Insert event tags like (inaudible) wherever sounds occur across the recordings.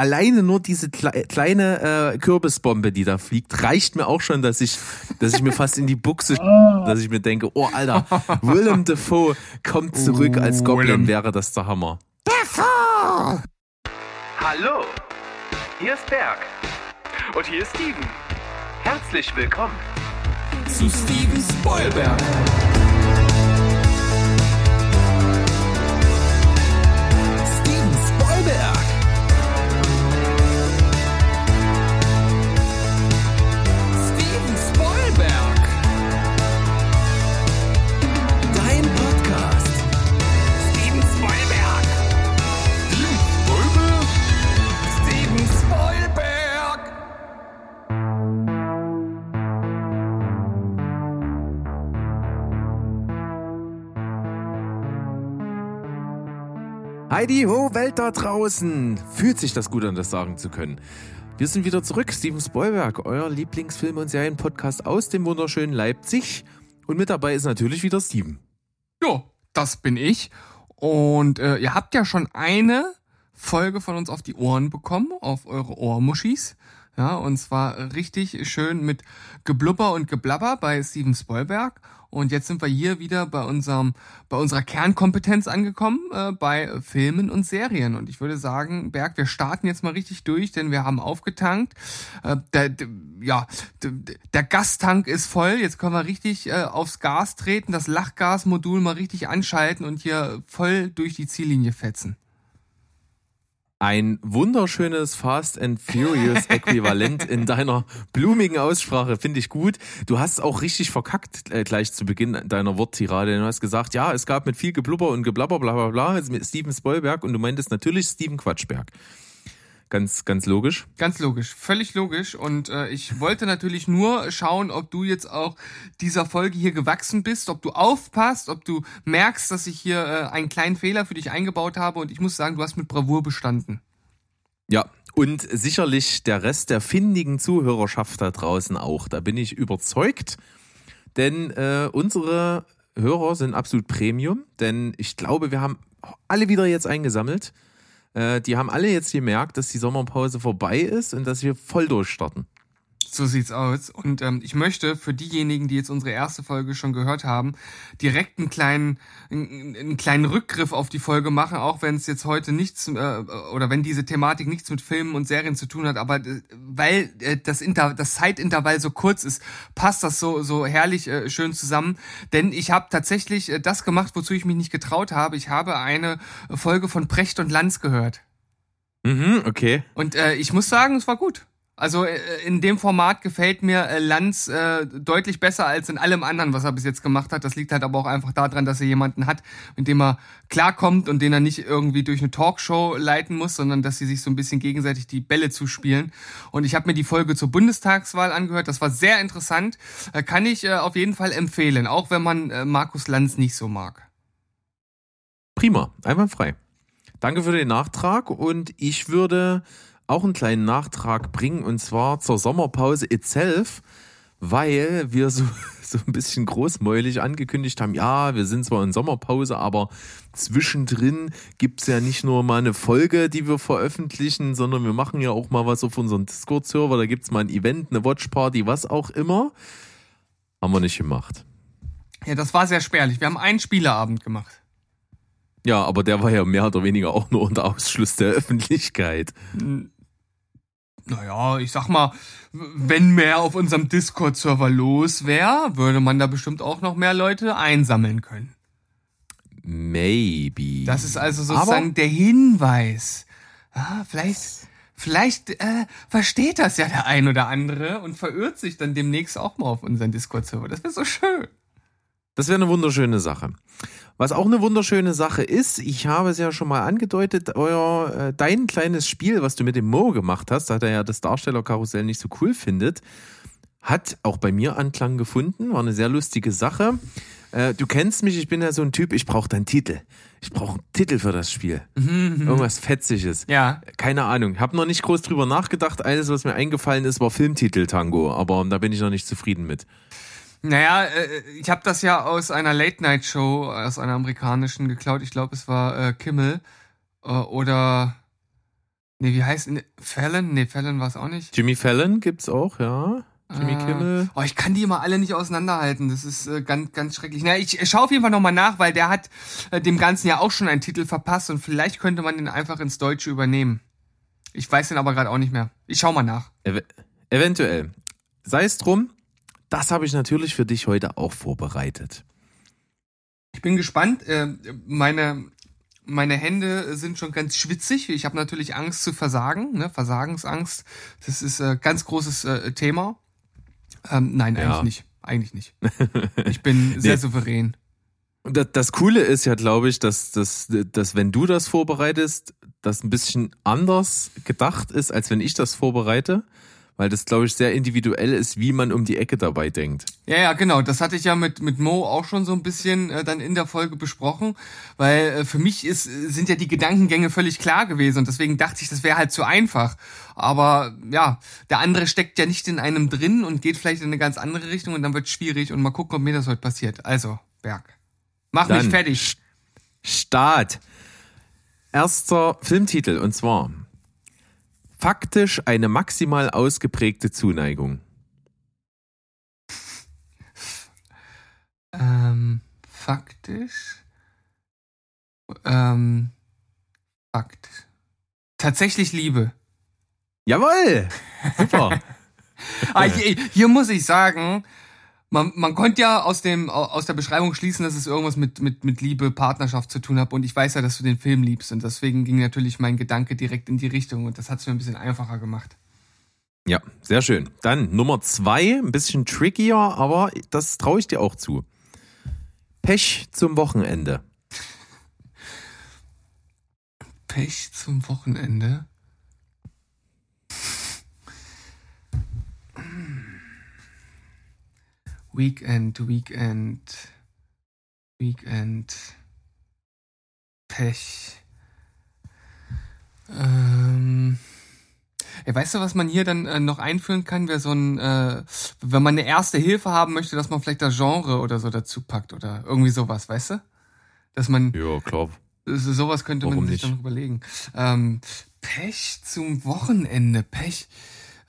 alleine nur diese kle kleine äh, Kürbisbombe, die da fliegt, reicht mir auch schon, dass ich, dass ich mir fast in die Buchse, (laughs) dass ich mir denke, oh Alter, Willem Dafoe kommt zurück als Goblin, Willem. wäre das der Hammer. Hallo, hier ist Berg. Und hier ist Steven. Herzlich willkommen. Zu Steven Spoilberg. Heidi ho, Welt da draußen! Fühlt sich das gut an, das sagen zu können. Wir sind wieder zurück, Steven Spoilberg, euer Lieblingsfilm- und Serienpodcast aus dem wunderschönen Leipzig. Und mit dabei ist natürlich wieder Steven. Ja, das bin ich. Und äh, ihr habt ja schon eine Folge von uns auf die Ohren bekommen, auf eure Ohrmuschis. Ja, und zwar richtig schön mit Geblubber und Geblabber bei Steven Spoilberg. Und jetzt sind wir hier wieder bei unserem, bei unserer Kernkompetenz angekommen, äh, bei Filmen und Serien. Und ich würde sagen, Berg, wir starten jetzt mal richtig durch, denn wir haben aufgetankt. Äh, der, der, ja, der, der Gastank ist voll. Jetzt können wir richtig äh, aufs Gas treten, das Lachgasmodul mal richtig anschalten und hier voll durch die Ziellinie fetzen. Ein wunderschönes Fast and Furious (laughs) Äquivalent in deiner blumigen Aussprache, finde ich gut. Du hast auch richtig verkackt äh, gleich zu Beginn deiner Worttirade. Du hast gesagt, ja, es gab mit viel Geblubber und Geblabber, bla bla bla, Steven Spoilberg und du meintest natürlich Steven Quatschberg. Ganz, ganz logisch. Ganz logisch, völlig logisch. Und äh, ich wollte natürlich nur schauen, ob du jetzt auch dieser Folge hier gewachsen bist, ob du aufpasst, ob du merkst, dass ich hier äh, einen kleinen Fehler für dich eingebaut habe. Und ich muss sagen, du hast mit Bravour bestanden. Ja, und sicherlich der Rest der findigen Zuhörerschaft da draußen auch. Da bin ich überzeugt, denn äh, unsere Hörer sind absolut Premium, denn ich glaube, wir haben alle wieder jetzt eingesammelt. Äh, die haben alle jetzt gemerkt, dass die Sommerpause vorbei ist und dass wir voll durchstarten. So sieht's aus. Und ähm, ich möchte für diejenigen, die jetzt unsere erste Folge schon gehört haben, direkt einen kleinen, einen, einen kleinen Rückgriff auf die Folge machen, auch wenn es jetzt heute nichts äh, oder wenn diese Thematik nichts mit Filmen und Serien zu tun hat. Aber äh, weil äh, das, Inter das Zeitintervall so kurz ist, passt das so so herrlich äh, schön zusammen. Denn ich habe tatsächlich äh, das gemacht, wozu ich mich nicht getraut habe. Ich habe eine Folge von Precht und Lanz gehört. Mhm, okay. Und äh, ich muss sagen, es war gut. Also äh, in dem Format gefällt mir äh, Lanz äh, deutlich besser als in allem anderen, was er bis jetzt gemacht hat. Das liegt halt aber auch einfach daran, dass er jemanden hat, mit dem er klarkommt und den er nicht irgendwie durch eine Talkshow leiten muss, sondern dass sie sich so ein bisschen gegenseitig die Bälle zuspielen. Und ich habe mir die Folge zur Bundestagswahl angehört. Das war sehr interessant. Äh, kann ich äh, auf jeden Fall empfehlen, auch wenn man äh, Markus Lanz nicht so mag. Prima, einwandfrei. Danke für den Nachtrag und ich würde auch einen kleinen Nachtrag bringen und zwar zur Sommerpause itself, weil wir so, (laughs) so ein bisschen großmäulig angekündigt haben, ja, wir sind zwar in Sommerpause, aber zwischendrin gibt's ja nicht nur mal eine Folge, die wir veröffentlichen, sondern wir machen ja auch mal was auf unserem Discord-Server, da gibt's mal ein Event, eine Watchparty, was auch immer. Haben wir nicht gemacht. Ja, das war sehr spärlich. Wir haben einen Spieleabend gemacht. Ja, aber der war ja mehr oder weniger auch nur unter Ausschluss der Öffentlichkeit. Naja, ich sag mal, wenn mehr auf unserem Discord-Server los wäre, würde man da bestimmt auch noch mehr Leute einsammeln können. Maybe. Das ist also sozusagen der Hinweis. Ah, vielleicht, vielleicht äh, versteht das ja der ein oder andere und verirrt sich dann demnächst auch mal auf unseren Discord-Server. Das wäre so schön. Das wäre eine wunderschöne Sache. Was auch eine wunderschöne Sache ist, ich habe es ja schon mal angedeutet, euer äh, dein kleines Spiel, was du mit dem Mo gemacht hast, da er ja das Darstellerkarussell nicht so cool findet, hat auch bei mir Anklang gefunden, war eine sehr lustige Sache. Äh, du kennst mich, ich bin ja so ein Typ, ich brauche deinen Titel. Ich brauche einen Titel für das Spiel. Irgendwas Fetziges. Ja. Keine Ahnung. Habe noch nicht groß drüber nachgedacht. Alles, was mir eingefallen ist, war Filmtitel Tango. Aber da bin ich noch nicht zufrieden mit. Naja, äh, ich habe das ja aus einer Late-Night-Show, aus einer amerikanischen geklaut. Ich glaube, es war äh, Kimmel äh, oder Nee, wie heißt ne, Fallon? Nee, Fallon war es auch nicht. Jimmy Fallon gibt's auch, ja. Jimmy Ah. Kimmel. Oh, ich kann die immer alle nicht auseinanderhalten. Das ist äh, ganz, ganz schrecklich. Na, ich, ich schaue auf jeden Fall nochmal nach, weil der hat äh, dem Ganzen ja auch schon einen Titel verpasst und vielleicht könnte man den einfach ins Deutsche übernehmen. Ich weiß den aber gerade auch nicht mehr. Ich schau mal nach. Ev eventuell. Sei es drum, das habe ich natürlich für dich heute auch vorbereitet. Ich bin gespannt. Äh, meine, meine Hände sind schon ganz schwitzig. Ich habe natürlich Angst zu versagen, ne? Versagensangst. Das ist äh, ganz großes äh, Thema. Ähm, nein, Ja. eigentlich nicht. Eigentlich nicht. Ich bin (laughs) sehr Nee. souverän. Das Coole ist ja, glaube ich, dass, dass, dass wenn du das vorbereitest, das ein bisschen anders gedacht ist, als wenn ich das vorbereite, weil das, glaube ich, sehr individuell ist, wie man um die Ecke dabei denkt. Ja, ja, genau. Das hatte ich ja mit, mit Mo auch schon so ein bisschen äh, dann in der Folge besprochen, weil äh, für mich ist, sind ja die Gedankengänge völlig klar gewesen und deswegen dachte ich, das wäre halt zu einfach. Aber ja, der andere steckt ja nicht in einem drin und geht vielleicht in eine ganz andere Richtung und dann wird schwierig und mal gucken, ob mir das heute passiert. Also, Berg. Mach mich Dann fertig. Start. Erster Filmtitel und zwar faktisch eine maximal ausgeprägte Zuneigung. Ähm, faktisch. Ähm, Fakt. Tatsächlich Liebe. Jawohl! Super! (laughs) Ah, hier, hier muss ich sagen, man, man konnte ja aus, dem, aus der Beschreibung schließen, dass es irgendwas mit, mit, mit Liebe, Partnerschaft zu tun hat. Und ich weiß ja, dass du den Film liebst. Und deswegen ging natürlich mein Gedanke direkt in die Richtung. Und das hat es mir ein bisschen einfacher gemacht. Ja, sehr schön. Dann Nummer zwei, ein bisschen trickier, aber das traue ich dir auch zu. Pech zum Wochenende. Pech zum Wochenende. Weekend, Weekend, Weekend, Pech. Ähm, ja, weißt du, was man hier dann äh, noch einführen kann? Wäre so ein, äh, wenn man eine erste Hilfe haben möchte, dass man vielleicht das Genre oder so dazu packt oder irgendwie sowas, weißt du? Dass man Ja, klar. so- sowas könnte man Warum sich nicht? dann überlegen. Ähm, Pech zum Wochenende. Pech.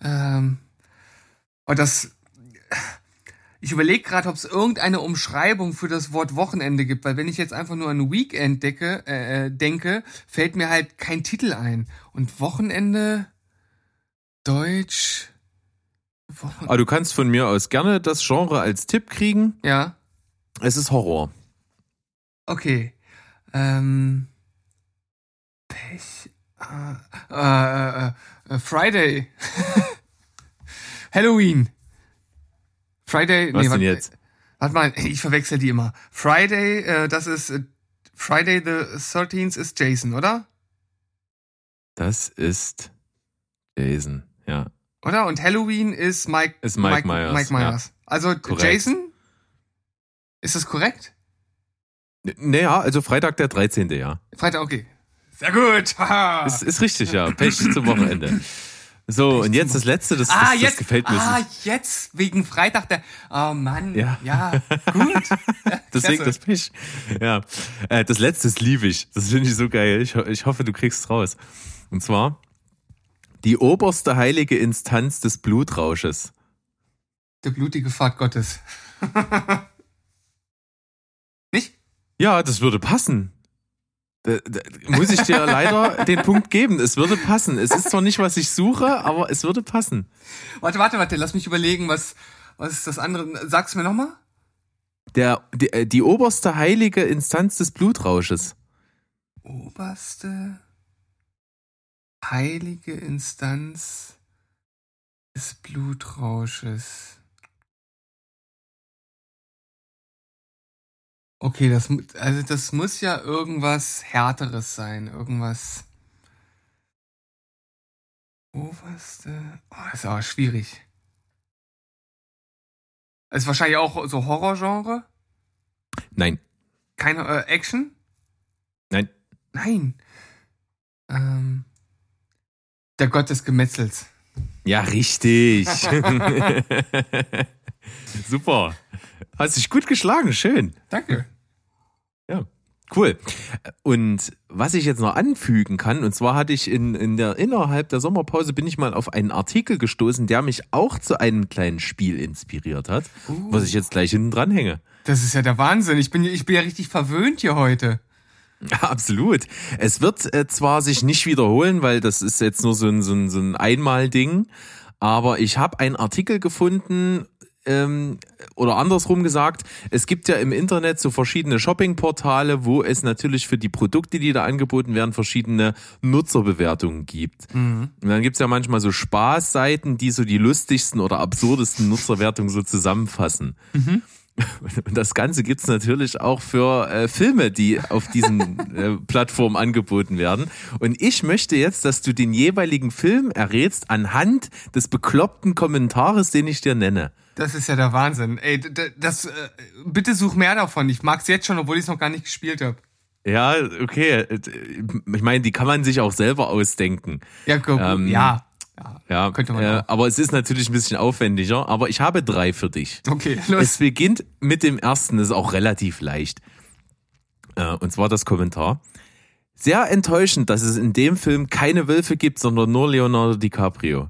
Ähm, oh, das. Ich überlege gerade, ob es irgendeine Umschreibung für das Wort Wochenende gibt, weil wenn ich jetzt einfach nur an Weekend decke, äh, äh, denke, fällt mir halt kein Titel ein. Und Wochenende, Deutsch, Wochen Aber du kannst von mir aus gerne das Genre als Tipp kriegen. ja, Es ist Horror. okay. Ähm, Pech, äh, äh, äh, äh, Friday, (laughs) Halloween, Friday, Was denn warte, jetzt? Warte mal, ich verwechsel die immer. Friday, äh, das ist äh, Friday the 13th ist Jason, oder? Das ist Jason, ja. Oder? Und Halloween ist Mike, Ist Mike Myers, Mike Myers. Also Korrekt. Jason? Ist das korrekt? N- Naja, also Freitag der 13. ja. Freitag, okay. Sehr gut. (laughs) Ist, ist richtig, ja. Pech zum Wochenende. (laughs) So, und jetzt das letzte, das, das, ah, das jetzt, gefällt mir. ah, jetzt, wegen Freitag der, oh Mann, Ja. ja, (laughs) gut. Deswegen das Pech. Ja. Äh, das letzte ist liebe ich. Das finde ich so geil. Ich, ich hoffe, du kriegst raus. Und zwar die oberste heilige Instanz des Blutrausches. Der blutige Pfad Gottes. (laughs) Nicht? Ja, das würde passen. Da, da, muss ich dir leider den Punkt geben. Es würde passen. Es ist zwar nicht, was ich suche, aber es würde passen. Warte, warte, warte, lass mich überlegen, was, was ist das andere? Sag's mir nochmal. Der, die, äh, die oberste heilige Instanz des Blutrausches. Oberste heilige Instanz des Blutrausches. Okay, das, also das muss ja irgendwas Härteres sein, irgendwas. Oberste. Oh, das ist aber schwierig. Ist wahrscheinlich auch so Horrorgenre? Nein, Keine äh, Action? nein. Nein. Ähm, der Gott des Gemetzels. Ja, richtig. (laughs) (laughs) Super. Hast dich gut geschlagen, schön. Danke. Cool. Und was ich jetzt noch anfügen kann, und zwar hatte ich in, in der, innerhalb der Sommerpause bin ich mal auf einen Artikel gestoßen, der mich auch zu einem kleinen Spiel inspiriert hat, Uh. was ich jetzt gleich hinten dran hänge. Das ist ja der Wahnsinn. Ich bin, ich bin ja richtig verwöhnt hier heute. Ja, (laughs) absolut. Es wird äh, zwar sich nicht wiederholen, weil das ist jetzt nur so ein, so ein, so ein Einmal-Ding, aber ich habe einen Artikel gefunden, ähm, oder andersrum gesagt, es gibt ja im Internet so verschiedene Shoppingportale, wo es natürlich für die Produkte, die da angeboten werden, verschiedene Nutzerbewertungen gibt. Und dann gibt's ja manchmal so Spaßseiten, die so die lustigsten oder absurdesten Nutzerwertungen so zusammenfassen. Und (laughs) das Ganze gibt's natürlich auch für äh, Filme, die auf diesen (laughs) äh, Plattformen angeboten werden. Und ich möchte jetzt, dass du den jeweiligen Film errätst anhand des bekloppten Kommentares, den ich dir nenne. Das ist ja der Wahnsinn. Ey, das, äh, bitte such mehr davon. Ich mag's jetzt schon, obwohl ich es noch gar nicht gespielt habe. Ja, okay. Ich meine, die kann man sich auch selber ausdenken. Ja, gu- Ähm, ja. Ja. Könnte man äh, auch. aber es ist natürlich ein bisschen aufwendiger. Aber ich habe drei für dich. Okay, Es los. beginnt mit dem ersten, das ist auch relativ leicht. Äh, Und zwar das Kommentar. Sehr enttäuschend, dass es in dem Film keine Wölfe gibt, sondern nur Leonardo DiCaprio.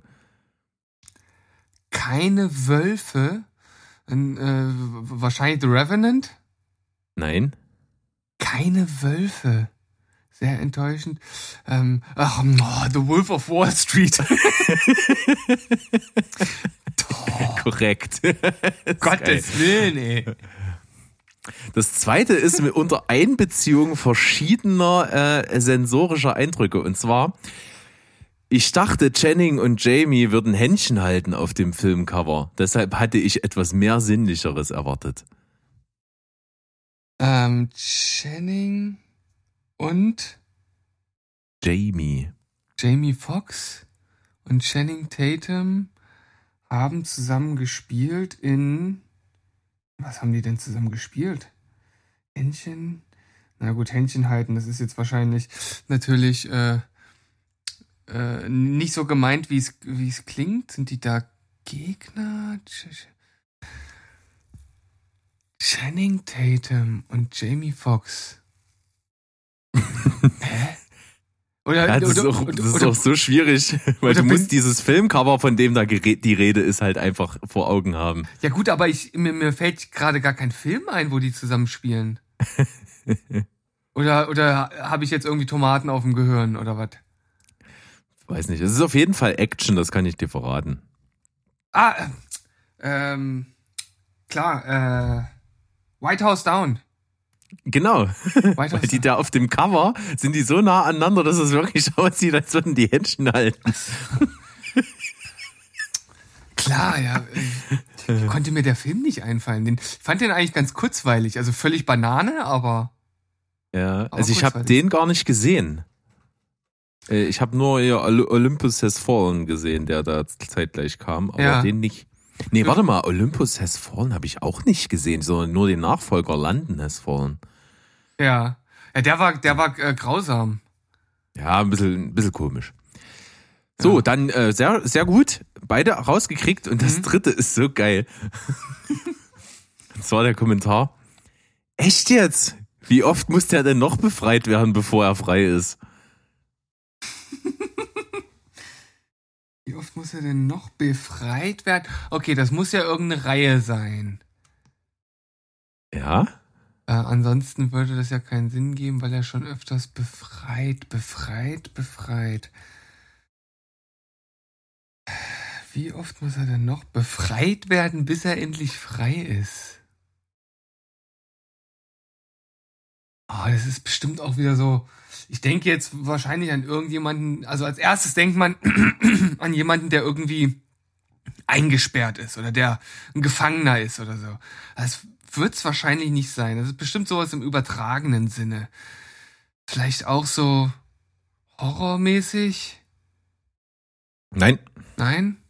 Keine Wölfe. Ein, äh, wahrscheinlich The Revenant. Nein? Keine Wölfe. Sehr enttäuschend. Ähm, ach, oh, The Wolf of Wall Street. (laughs) Korrekt. (laughs) Gottes Willen, ey. Das zweite ist unter Einbeziehung verschiedener äh, sensorischer Eindrücke. Und zwar, ich dachte, Channing und Jamie würden Händchen halten auf dem Filmcover. Deshalb hatte ich etwas mehr Sinnlicheres erwartet. Ähm, Channing und Jamie. Jamie Foxx und Channing Tatum haben zusammen gespielt in. Was haben die denn zusammen gespielt? Händchen? Na gut, Händchen halten, das ist jetzt wahrscheinlich natürlich äh, äh, nicht so gemeint, wie es klingt. Sind die da Gegner? Ch- Ch- Channing Tatum und Jamie Foxx. Hä? Oder, Ja, das ist, oder, auch, oder, das ist auch so schwierig, (laughs) weil du musst dieses Filmcover, von dem da die Rede ist, halt einfach vor Augen haben. Ja gut, aber ich, mir, mir fällt gerade gar kein Film ein, wo die zusammen spielen. (laughs) oder oder habe ich jetzt irgendwie Tomaten auf dem Gehirn oder was? Weiß nicht. Es ist auf jeden Fall Action, das kann ich dir verraten. Ah, äh, ähm, klar, äh, White House Down. Genau. Weil die da auf dem Cover sind die so nah aneinander, dass es wirklich aussieht, als würden die Händchen halten. Klar, ja. Konnte mir der Film nicht einfallen. Den, ich fand den eigentlich ganz kurzweilig. Also völlig Banane, aber. Ja, Aber also ich habe den gar nicht gesehen. Äh, Ich habe nur ja, Oly- Olympus Has Fallen gesehen, der da zeitgleich kam, aber Ja. den nicht. Nee, warte mal, Olympus Has Fallen habe ich auch nicht gesehen, sondern nur den Nachfolger London Has Fallen. Ja. Ja, der war, der war äh, grausam. Ja, ein bisschen, ein bisschen komisch. So, Ja. dann äh, sehr, sehr gut. Beide rausgekriegt und das Mhm. dritte ist so geil. (laughs) das war der Kommentar. Echt jetzt? Wie oft muss der denn noch befreit werden, bevor er frei ist? (laughs) Wie oft muss er denn noch befreit werden? Okay, das muss ja irgendeine Reihe sein. Ja? Äh, ansonsten würde das ja keinen Sinn geben, weil er schon öfters befreit, befreit, befreit. Wie oft muss er denn noch befreit werden, bis er endlich frei ist? Ah, das ist bestimmt auch wieder so. Ich denke jetzt wahrscheinlich an irgendjemanden. Also als erstes denkt man (clears throat) an jemanden, der irgendwie eingesperrt ist oder der ein Gefangener ist oder so. Das wird's wahrscheinlich nicht sein. Das ist bestimmt sowas im übertragenen Sinne. Vielleicht auch so horrormäßig? Nein. Nein?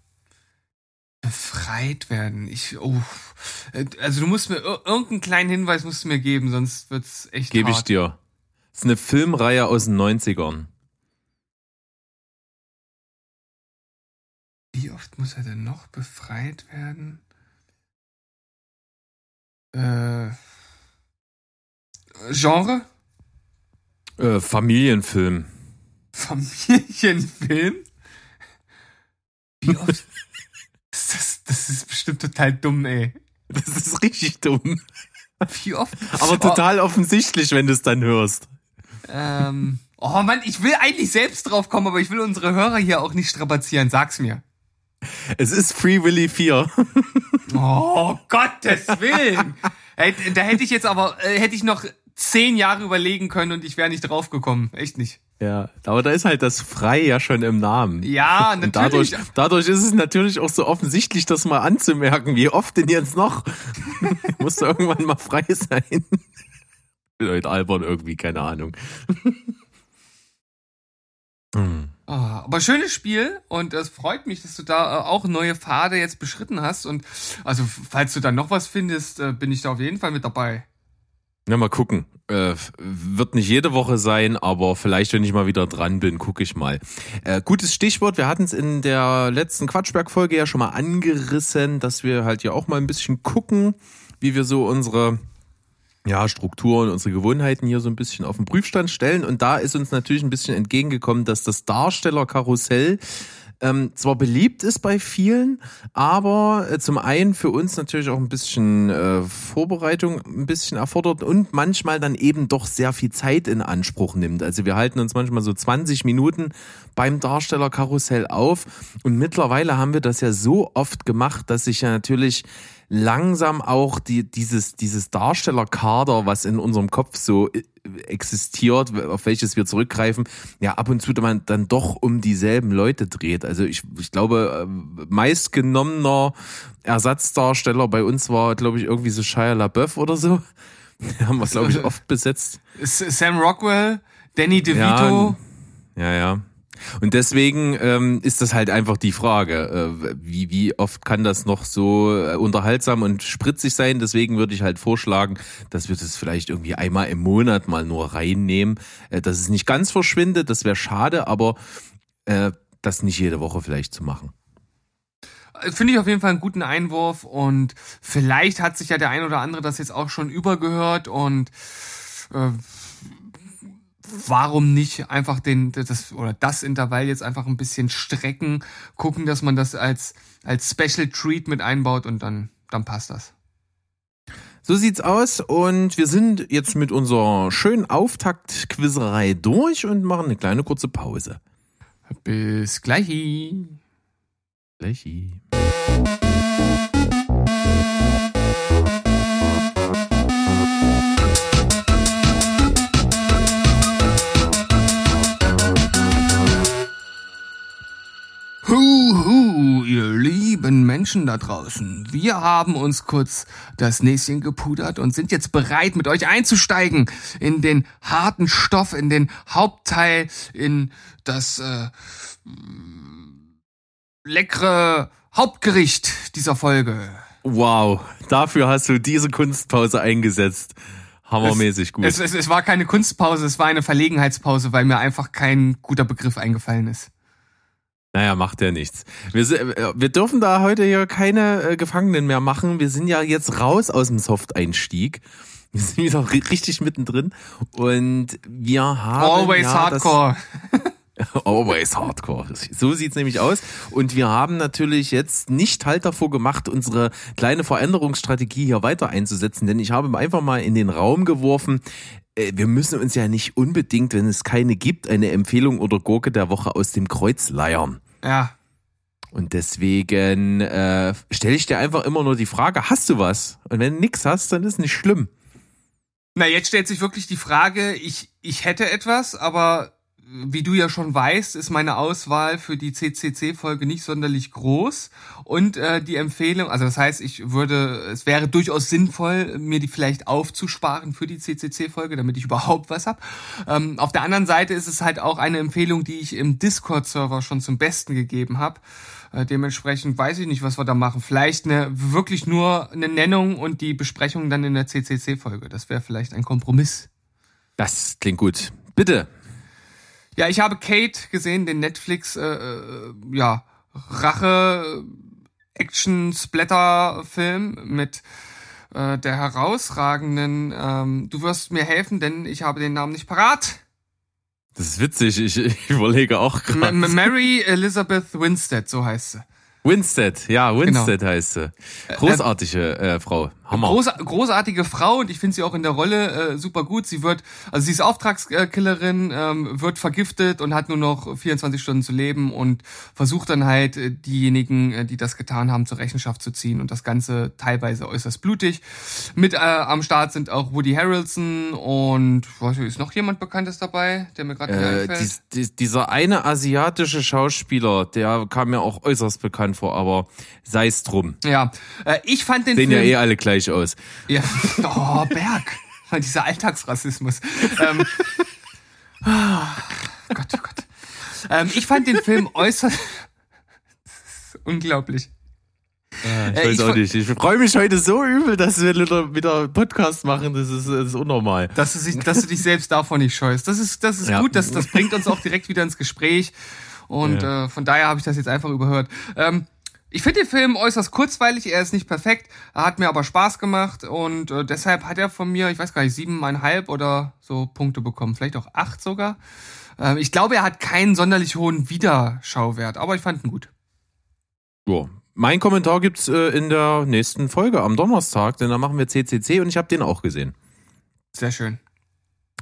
Befreit werden. Ich, oh. Also du musst mir ir- irgendeinen kleinen Hinweis musst du mir geben, sonst wird's echt Gebe ich dir. Das ist eine Filmreihe aus den 90ern. Wie oft muss er denn noch befreit werden? Äh, Genre? Äh, Familienfilm. Familienfilm? Wie oft? Das, ist- bestimmt total dumm, ey. Das ist richtig dumm. Wie oft? Aber total offensichtlich, wenn du es dann hörst. Oh, ähm, oh Mann, ich will eigentlich selbst drauf kommen, aber ich will unsere Hörer hier auch nicht strapazieren. Sag's mir. Es ist Free Willy 4. Oh, Gottes Willen. Da hätte ich jetzt aber, äh, hätte ich noch zehn Jahre überlegen können und ich wäre nicht drauf gekommen. Echt nicht. Ja, aber da ist halt das Frei ja schon im Namen. Ja, Und dadurch, natürlich. dadurch ist es natürlich auch so offensichtlich, das mal anzumerken. Wie oft denn jetzt noch? (laughs) Muss da irgendwann mal frei sein. (laughs) Bin heute albern irgendwie, keine Ahnung. (laughs) Hm. Ah, aber schönes Spiel und es freut mich, dass du da äh, auch neue Pfade jetzt beschritten hast und also falls du da noch was findest, äh, bin ich da auf jeden Fall mit dabei. Na, mal gucken. Äh, wird nicht jede Woche sein, aber vielleicht, wenn ich mal wieder dran bin, gucke ich mal. Äh, gutes Stichwort, wir hatten es in der letzten Quatschberg-Folge ja schon mal angerissen, dass wir halt ja auch mal ein bisschen gucken, wie wir so unsere ja, Strukturen, unsere Gewohnheiten hier so ein bisschen auf den Prüfstand stellen. Und da ist uns natürlich ein bisschen entgegengekommen, dass das Darstellerkarussell ähm, zwar beliebt ist bei vielen, aber äh, zum einen für uns natürlich auch ein bisschen äh, Vorbereitung ein bisschen erfordert und manchmal dann eben doch sehr viel Zeit in Anspruch nimmt. Also wir halten uns manchmal so 20 Minuten beim Darstellerkarussell auf und mittlerweile haben wir das ja so oft gemacht, dass sich ja natürlich langsam auch die, dieses, dieses Darstellerkader, was in unserem Kopf so äh, existiert, auf welches wir zurückgreifen, ja ab und zu man dann doch um dieselben Leute dreht. Also ich, ich glaube, äh, meistgenommener Ersatzdarsteller bei uns war, glaube ich, irgendwie so Shia LaBeouf oder so. (laughs) haben wir, glaube ich, (laughs) oft besetzt. Sam Rockwell, Danny DeVito. Ja, ja. ja. Und deswegen ähm, ist das halt einfach die Frage, äh, wie, wie oft kann das noch so äh, unterhaltsam und spritzig sein? Deswegen würde ich halt vorschlagen, dass wir das vielleicht irgendwie einmal im Monat mal nur reinnehmen, äh, dass es nicht ganz verschwindet, das wäre schade, aber äh, das nicht jede Woche vielleicht zu machen. Finde ich auf jeden Fall einen guten Einwurf und vielleicht hat sich ja der ein oder andere das jetzt auch schon übergehört und äh, warum nicht einfach den das oder das Intervall jetzt einfach ein bisschen strecken, gucken, dass man das als als Special Treat mit einbaut und dann dann passt das. So sieht's aus und wir sind jetzt mit unserer schönen Auftakt-Quizerei durch und machen eine kleine kurze Pause. Bis gleich. Gleichi. Ihr lieben Menschen da draußen. Wir haben uns kurz das Näschen gepudert und sind jetzt bereit, mit euch einzusteigen in den harten Stoff, in den Hauptteil, in das äh, leckere Hauptgericht dieser Folge. Wow, dafür hast du diese Kunstpause eingesetzt. Hammermäßig gut. Es, es, es war keine Kunstpause, es war eine Verlegenheitspause, weil mir einfach kein guter Begriff eingefallen ist. Naja, macht ja nichts. Wir, äh, wir dürfen da heute hier keine äh, Gefangenen mehr machen. Wir sind ja jetzt raus aus dem Soft-Einstieg. (laughs) Wir sind wieder ri- richtig mittendrin. Und wir haben. Always ja, Hardcore. (laughs) Always Hardcore. So sieht's nämlich aus. Und wir haben natürlich jetzt nicht halt davor gemacht, unsere kleine Veränderungsstrategie hier weiter einzusetzen, denn ich habe einfach mal in den Raum geworfen, wir müssen uns ja nicht unbedingt, wenn es keine gibt, eine Empfehlung oder Gurke der Woche aus dem Kreuz leiern. Ja. Und deswegen äh, stelle ich dir einfach immer nur die Frage, hast du was? Und wenn du nix hast, dann ist nicht schlimm. Na, jetzt stellt sich wirklich die Frage, ich, ich hätte etwas, aber wie du ja schon weißt, ist meine Auswahl für die CCC-Folge nicht sonderlich groß. Und äh, die Empfehlung, also das heißt, ich würde, es wäre durchaus sinnvoll, mir die vielleicht aufzusparen für die CCC-Folge, damit ich überhaupt was hab. Ähm, auf der anderen Seite ist es halt auch eine Empfehlung, die ich im Discord-Server schon zum Besten gegeben habe. Äh, dementsprechend weiß ich nicht, was wir da machen. Vielleicht eine wirklich nur eine Nennung und die Besprechung dann in der CCC-Folge. Das wäre vielleicht ein Kompromiss. Das klingt gut. Bitte. Ja, ich habe Kate gesehen, den Netflix, äh, äh, ja, Rache Action Splatter Film mit äh, der herausragenden. Ähm, du wirst mir helfen, denn ich habe den Namen nicht parat. Das ist witzig, ich, ich überlege auch gerade. Ma- Mary Elizabeth Winstead, so heißt sie. Winstead, ja, Winstead heißt sie. Großartige äh, Frau. Hammer. Groß, großartige Frau und ich finde sie auch in der Rolle äh, super gut. Sie wird, also sie ist Auftragskillerin, ähm, wird vergiftet und hat nur noch 24 Stunden zu leben und versucht dann halt äh, diejenigen, äh, die das getan haben, zur Rechenschaft zu ziehen und das Ganze teilweise äußerst blutig. Mit äh, am Start sind auch Woody Harrelson und weiß ich, ist noch jemand Bekanntes dabei, der mir gerade nicht Äh, einfällt? dies, dies, dieser eine asiatische Schauspieler, der kam mir auch äußerst bekannt vor, aber sei es drum. ja, äh, ich fand den Sehen ja eh alle gleich aus. Ja. (laughs) Oh, Berg. Dieser Alltagsrassismus. (laughs) Ähm, ah, Gott, oh Gott. Ähm, ich fand den Film äußerst Das (laughs) ist unglaublich. Ich Äh, weiß ich auch nicht. Ich freue mich heute so übel, dass wir wieder, wieder Podcast machen. Das ist, das ist unnormal. Dass du, sich, dass du dich selbst davon nicht scheust. Das ist, das ist Ja. gut, das, das bringt uns auch direkt wieder ins Gespräch. Und Ja. äh, von daher habe ich das jetzt einfach überhört. Ähm, ich finde den Film äußerst kurzweilig, er ist nicht perfekt, er hat mir aber Spaß gemacht und äh, deshalb hat er von mir, ich weiß gar nicht, siebeneinhalb oder so Punkte bekommen, vielleicht auch acht sogar. Ähm, ich glaube, er hat keinen sonderlich hohen Wiederschauwert, aber ich fand ihn gut. Ja. Mein Kommentar gibt's äh, in der nächsten Folge am Donnerstag, denn da machen wir CCC und ich habe den auch gesehen. Sehr schön.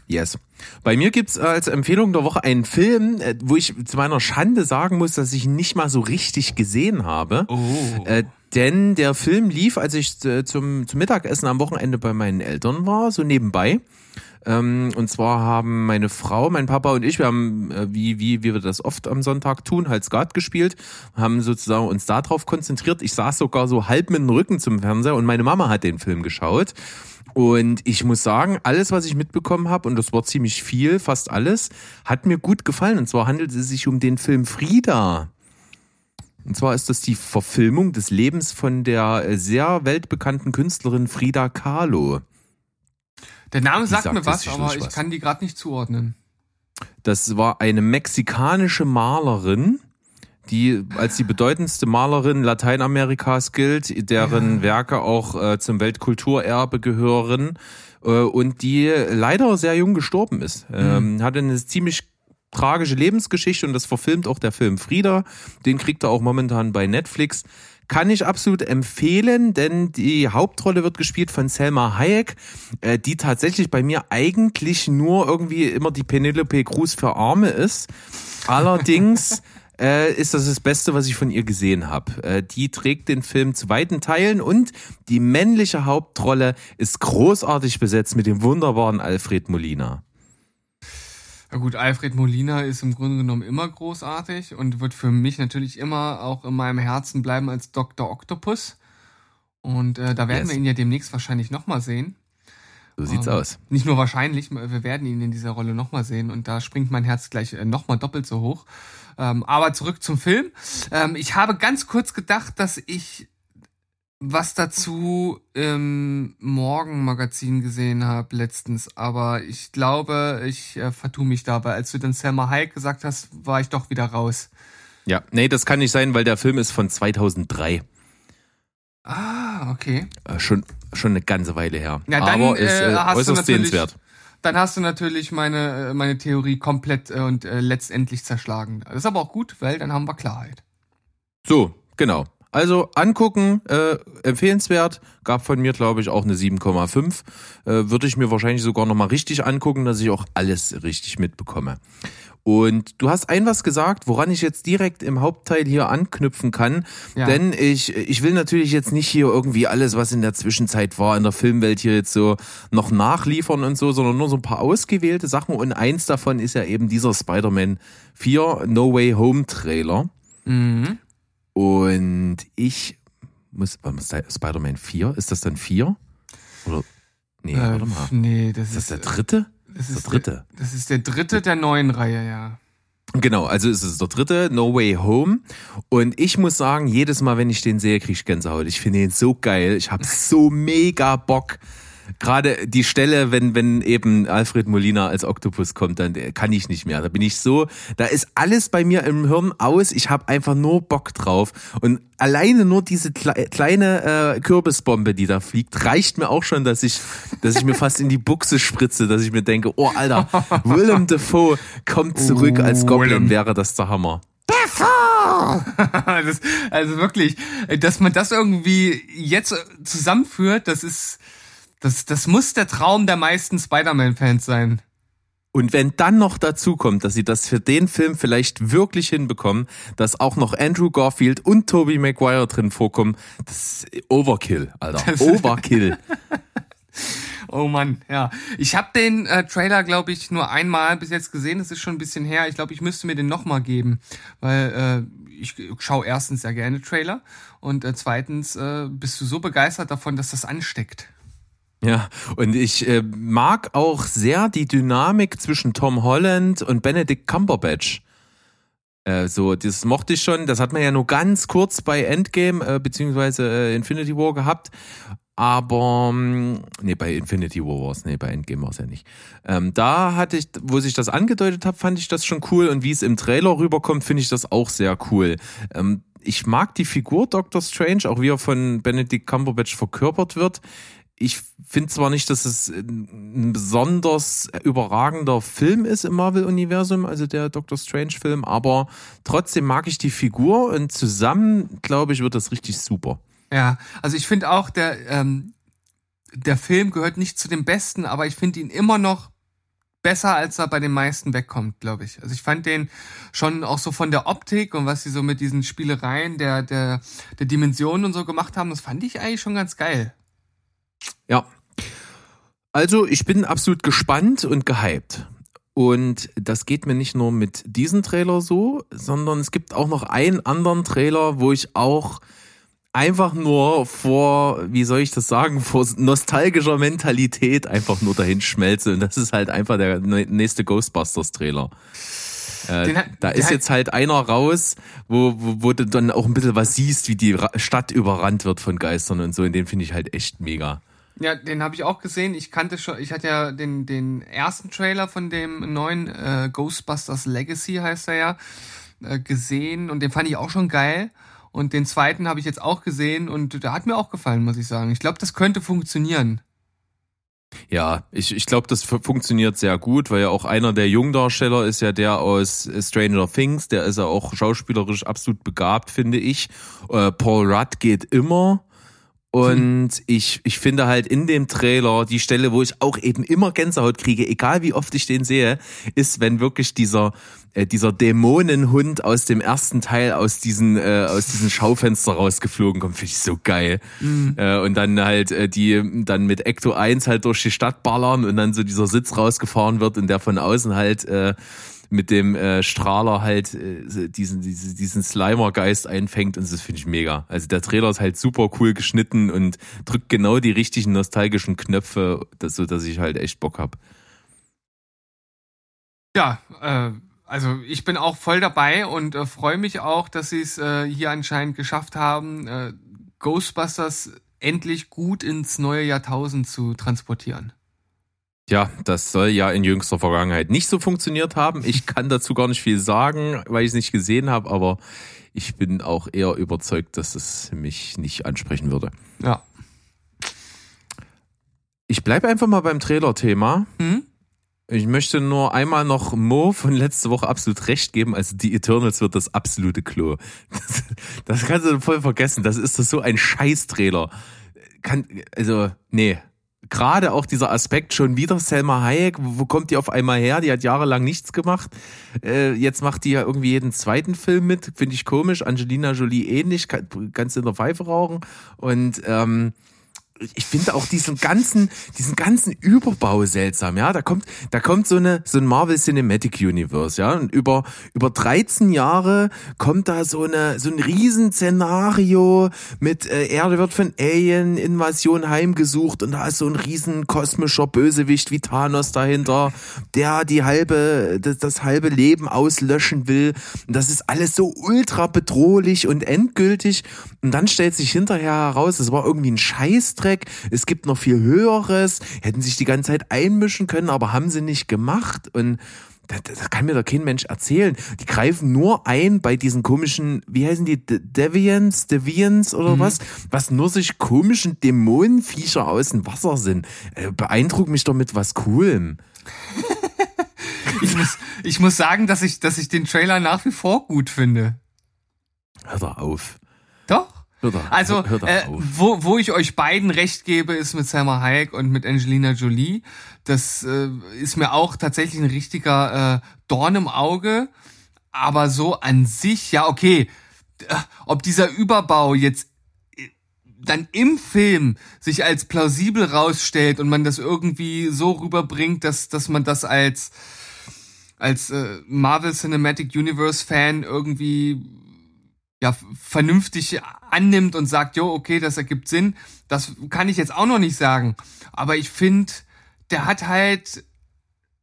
Yes. Bei mir gibt's äh, als Empfehlung der Woche einen Film, äh, wo ich zu meiner Schande sagen muss, dass ich ihn nicht mal so richtig gesehen habe. Oh. Äh, denn der Film lief, als ich äh, zum, zum Mittagessen am Wochenende bei meinen Eltern war, so nebenbei. Ähm, und zwar haben meine Frau, mein Papa und ich, wir haben, äh, wie, wie, wie wir das oft am Sonntag tun, halt Skat gespielt, haben sozusagen uns darauf konzentriert. Ich saß sogar so halb mit dem Rücken zum Fernseher und meine Mama hat den Film geschaut. Und ich muss sagen, alles, was ich mitbekommen habe, und das war ziemlich viel, fast alles, hat mir gut gefallen. Und zwar handelt es sich um den Film Frida. Und zwar ist das die Verfilmung des Lebens von der äh, sehr weltbekannten Künstlerin Frida Kahlo. Der Name sagt, sagt mir was, aber ich was. kann die gerade nicht zuordnen. Das war eine mexikanische Malerin, die als die bedeutendste Malerin Lateinamerikas gilt, deren Werke auch äh, zum Weltkulturerbe gehören äh, und die leider sehr jung gestorben ist. Ähm, hatte eine ziemlich tragische Lebensgeschichte und das verfilmt auch der Film Frieda. Den kriegt er auch momentan bei Netflix. Kann ich absolut empfehlen, denn die Hauptrolle wird gespielt von Selma Hayek, äh, die tatsächlich bei mir eigentlich nur irgendwie immer die Penelope Cruz für Arme ist. (laughs) Allerdings äh, ist das das Beste, was ich von ihr gesehen habe. Äh, die trägt den Film zu weiten Teilen und die männliche Hauptrolle ist großartig besetzt mit dem wunderbaren Alfred Molina. Ja gut, Alfred Molina ist im Grunde genommen immer großartig und wird für mich natürlich immer auch in meinem Herzen bleiben als Dr. Octopus. Und äh, da werden Yes. wir ihn ja demnächst wahrscheinlich nochmal sehen. So sieht's Ähm, aus. Nicht nur wahrscheinlich, wir werden ihn in dieser Rolle nochmal sehen und da springt mein Herz gleich äh, nochmal doppelt so hoch. Ähm, aber zurück zum Film. Ähm, ich habe ganz kurz gedacht, dass ich was dazu im Morgenmagazin gesehen habe letztens, aber ich glaube, ich äh, vertue mich dabei. Als du dann Selma Hayek gesagt hast, war ich doch wieder raus. Ja, nee, das kann nicht sein, weil der Film ist von 2003. Ah, okay. Äh, schon, schon eine ganze Weile her. Ja, dann, Aber ist äh, äh, äußerst sehenswert. Dann hast du natürlich meine, äh, meine Theorie komplett äh, und äh, letztendlich zerschlagen. Das ist aber auch gut, weil dann haben wir Klarheit. So, genau. Also angucken, äh, empfehlenswert. Gab von mir, glaube ich, auch eine 7,5. Äh, Würde ich mir wahrscheinlich sogar nochmal richtig angucken, dass ich auch alles richtig mitbekomme. Und du hast ein was gesagt, woran ich jetzt direkt im Hauptteil hier anknüpfen kann. Ja. Denn ich, ich will natürlich jetzt nicht hier irgendwie alles, was in der Zwischenzeit war, in der Filmwelt hier jetzt so noch nachliefern und so, sondern nur so ein paar ausgewählte Sachen. Und eins davon ist ja eben dieser Spider-Man 4 No Way Home Trailer. Mhm. Und ich muss, Spider-Man 4, ist das dann 4? Oder, nee, Äh, warte mal. nee, das Ist das ist, der dritte? Das der ist dritte. Der, das ist der dritte der neuen Reihe, ja. Genau, also ist es der dritte, No Way Home. Und ich muss sagen, jedes Mal, wenn ich den sehe, kriege ich Gänsehaut. Ich finde ihn so geil. Ich habe so mega Bock, gerade die Stelle, wenn, wenn eben Alfred Molina als Oktopus kommt, dann kann ich nicht mehr. Da bin ich so, da ist alles bei mir im Hirn aus. Ich habe einfach nur Bock drauf. Und alleine nur diese kleine äh, Kürbisbombe, die da fliegt, reicht mir auch schon, dass ich, dass ich mir fast in die Buchse spritze, dass ich mir denke, oh Alter, (laughs) Willem Dafoe kommt zurück als Goblin, wäre das der Hammer. (laughs) das, also wirklich, dass man das irgendwie jetzt zusammenführt, das ist, das, das muss der Traum der meisten Spider-Man-Fans sein. Und wenn dann noch dazu kommt, dass sie das für den Film vielleicht wirklich hinbekommen, dass auch noch Andrew Garfield und Tobey Maguire drin vorkommen, das ist Overkill, Alter. Overkill. (laughs) oh Mann, ja. Ich habe den äh, Trailer, glaube ich, nur einmal bis jetzt gesehen. Das ist schon ein bisschen her. Ich glaube, ich müsste mir den nochmal geben, weil äh, ich schaue erstens sehr gerne Trailer und äh, zweitens äh, bist du so begeistert davon, dass das ansteckt. Ja, und ich äh, mag auch sehr die Dynamik zwischen Tom Holland und Benedict Cumberbatch. Äh, so, das mochte ich schon. Das hat man ja nur ganz kurz bei Endgame äh, beziehungsweise äh, Infinity War gehabt. Aber ähm, nee, bei Infinity War war es, nee, bei Endgame war es ja nicht. Ähm, da hatte ich, wo sich das angedeutet hat, fand ich das schon cool und wie es im Trailer rüberkommt, finde ich das auch sehr cool. Ähm, ich mag die Figur Doctor Strange, auch wie er von Benedict Cumberbatch verkörpert wird ich finde zwar nicht, dass es ein besonders überragender Film ist im Marvel-Universum, also der Doctor Strange-Film, aber trotzdem mag ich die Figur und zusammen, glaube ich, wird das richtig super. Ja, also ich finde auch, der, ähm, der Film gehört nicht zu den besten, aber ich finde ihn immer noch besser, als er bei den meisten wegkommt, glaube ich. Also ich fand den schon auch so von der Optik und was sie so mit diesen Spielereien der, der, der Dimensionen und so gemacht haben, das fand ich eigentlich schon ganz geil. Ja. Also, ich bin absolut gespannt und gehypt. Und das geht mir nicht nur mit diesem Trailer so, sondern es gibt auch noch einen anderen Trailer, wo ich auch einfach nur vor, wie soll ich das sagen, vor nostalgischer Mentalität einfach nur dahin schmelze. Und das ist halt einfach der nächste Ghostbusters-Trailer. Äh, hat, da ist jetzt halt einer raus, wo, wo, wo du dann auch ein bisschen was siehst, wie die Stadt überrannt wird von Geistern und so. Und den finde ich halt echt mega. Ja, den habe ich auch gesehen. Ich kannte schon, ich hatte ja den, den ersten Trailer von dem neuen äh, Ghostbusters Legacy, heißt er ja, äh, gesehen und den fand ich auch schon geil. Und den zweiten habe ich jetzt auch gesehen und der hat mir auch gefallen, muss ich sagen. Ich glaube, das könnte funktionieren. Ja, ich, ich glaube, das funktioniert sehr gut, weil ja auch einer der Jungdarsteller ist ja der aus Stranger Things, der ist ja auch schauspielerisch absolut begabt, finde ich. Äh, Paul Rudd geht immer. Und ich, ich finde halt in dem Trailer die Stelle, wo ich auch eben immer Gänsehaut kriege, egal wie oft ich den sehe, ist, wenn wirklich dieser, äh, dieser Dämonenhund aus dem ersten Teil aus diesen, äh, aus diesen Schaufenster rausgeflogen kommt, finde ich so geil. Mhm. Äh, und dann halt äh, die dann mit Ecto 1 halt durch die Stadt ballern und dann so dieser Sitz rausgefahren wird und der von außen halt äh, mit dem äh, Strahler halt äh, diesen, diesen, diesen Slimer-Geist einfängt und das finde ich mega. Also der Trailer ist halt super cool geschnitten und drückt genau die richtigen nostalgischen Knöpfe, dass, so dass ich halt echt Bock hab. Ja, äh, also ich bin auch voll dabei und äh, freue mich auch, dass sie es äh, hier anscheinend geschafft haben, äh, Ghostbusters endlich gut ins neue Jahrtausend zu transportieren. Ja, das soll ja in jüngster Vergangenheit nicht so funktioniert haben. Ich kann dazu gar nicht viel sagen, weil ich es nicht gesehen habe, aber ich bin auch eher überzeugt, dass es mich nicht ansprechen würde. Ja. Ich bleibe einfach mal beim Trailer-Thema. Mhm. Ich möchte nur einmal noch Mo von letzte Woche absolut recht geben. Also die Eternals wird das absolute Klo. Das, das kannst du voll vergessen. Das ist so ein Scheiß-Trailer. Kann, also, nee, gerade auch dieser Aspekt schon wieder Selma Hayek, wo kommt die auf einmal her? Die hat jahrelang nichts gemacht. Äh, jetzt macht die ja irgendwie jeden zweiten Film mit, finde ich komisch. Angelina Jolie ähnlich, kann, kannst in der Pfeife rauchen. Und ähm, ich finde auch diesen ganzen, diesen ganzen Überbau seltsam, ja. Da kommt, da kommt so eine, so ein Marvel Cinematic Universe, ja. Und über, über 13 Jahre kommt da so eine, so ein Riesenszenario mit, äh, Erde wird von Alien-Invasion heimgesucht und da ist so ein riesen kosmischer Bösewicht wie Thanos dahinter, der die halbe, das, das halbe Leben auslöschen will. Und das ist alles so ultra bedrohlich und endgültig. Und dann stellt sich hinterher heraus, es war irgendwie ein Scheißdreck Trek. Es gibt noch viel Höheres. Hätten sich die ganze Zeit einmischen können, aber haben sie nicht gemacht. Und das, das kann mir doch kein Mensch erzählen. Die greifen nur ein bei diesen komischen, wie heißen die, De- Deviants, Deviants oder Mhm. was? Was nur sich komischen Dämonenviecher aus dem Wasser sind. Äh, beeindruckt mich doch mit was Coolem. Ich muss, ich muss sagen, dass ich, dass ich den Trailer nach wie vor gut finde. Hör doch auf. Hör doch, Also, hör doch äh, wo, wo ich euch beiden recht gebe, ist mit Selma Hayek und mit Angelina Jolie. Das äh, ist mir auch tatsächlich ein richtiger äh, Dorn im Auge. Aber so an sich, ja, okay. Äh, Ob dieser Überbau jetzt äh, dann im Film sich als plausibel rausstellt und man das irgendwie so rüberbringt, dass, dass man das als, als äh, Marvel Cinematic Universe Fan irgendwie ja, vernünftig annimmt und sagt, jo, okay, das ergibt Sinn. Das kann ich jetzt auch noch nicht sagen. Aber ich finde, der hat halt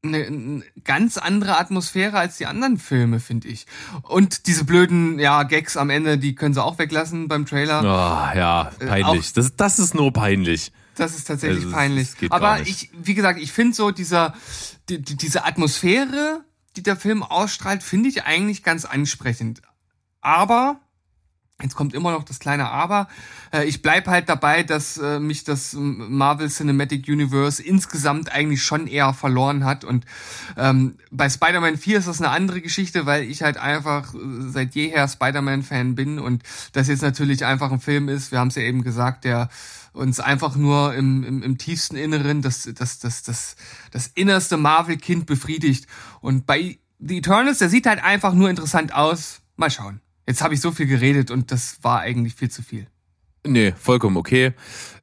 eine, eine ganz andere Atmosphäre als die anderen Filme, finde ich. Und diese blöden, ja, Gags am Ende, die können sie auch weglassen beim Trailer. Ah, ja, peinlich. Das, das ist nur peinlich. Das ist tatsächlich Also, peinlich. Aber ich, wie gesagt, ich finde so dieser, die, die, diese Atmosphäre, die der Film ausstrahlt, finde ich eigentlich ganz ansprechend. Aber Jetzt kommt immer noch das kleine Aber. Äh, ich bleib halt dabei, dass äh, mich das Marvel Cinematic Universe insgesamt eigentlich schon eher verloren hat. Und ähm, bei Spider-Man 4 ist das eine andere Geschichte, weil ich halt einfach äh, seit jeher Spider-Man-Fan bin und das jetzt natürlich einfach ein Film ist, wir haben es ja eben gesagt, der uns einfach nur im, im, im tiefsten Inneren das, das, das, das, das innerste Marvel-Kind befriedigt. Und bei The Eternals, der sieht halt einfach nur interessant aus. Mal schauen. Jetzt habe ich so viel geredet und das war eigentlich viel zu viel. Nee, vollkommen okay.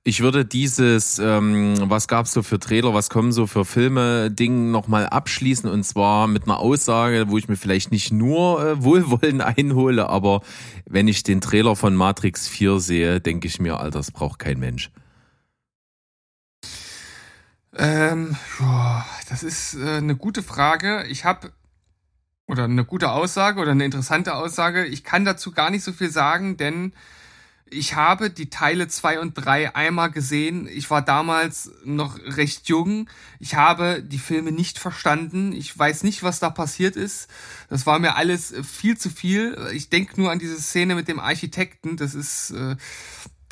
Ich würde dieses, ähm, was gab's so für Trailer, was kommen so für Filme, Ding nochmal abschließen und zwar mit einer Aussage, wo ich mir vielleicht nicht nur äh, (laughs) Wohlwollen einhole, aber wenn ich den Trailer von Matrix 4 sehe, denke ich mir, Alter, das braucht kein Mensch. Ähm, ja, das ist äh, eine gute Frage. Ich habe oder eine gute Aussage oder eine interessante Aussage. Ich kann dazu gar nicht so viel sagen, denn ich habe die Teile zwei und drei einmal gesehen. Ich war damals noch recht jung. Ich habe die Filme nicht verstanden. Ich weiß nicht, was da passiert ist. Das war mir alles viel zu viel. Ich denke nur an diese Szene mit dem Architekten. Das ist, äh,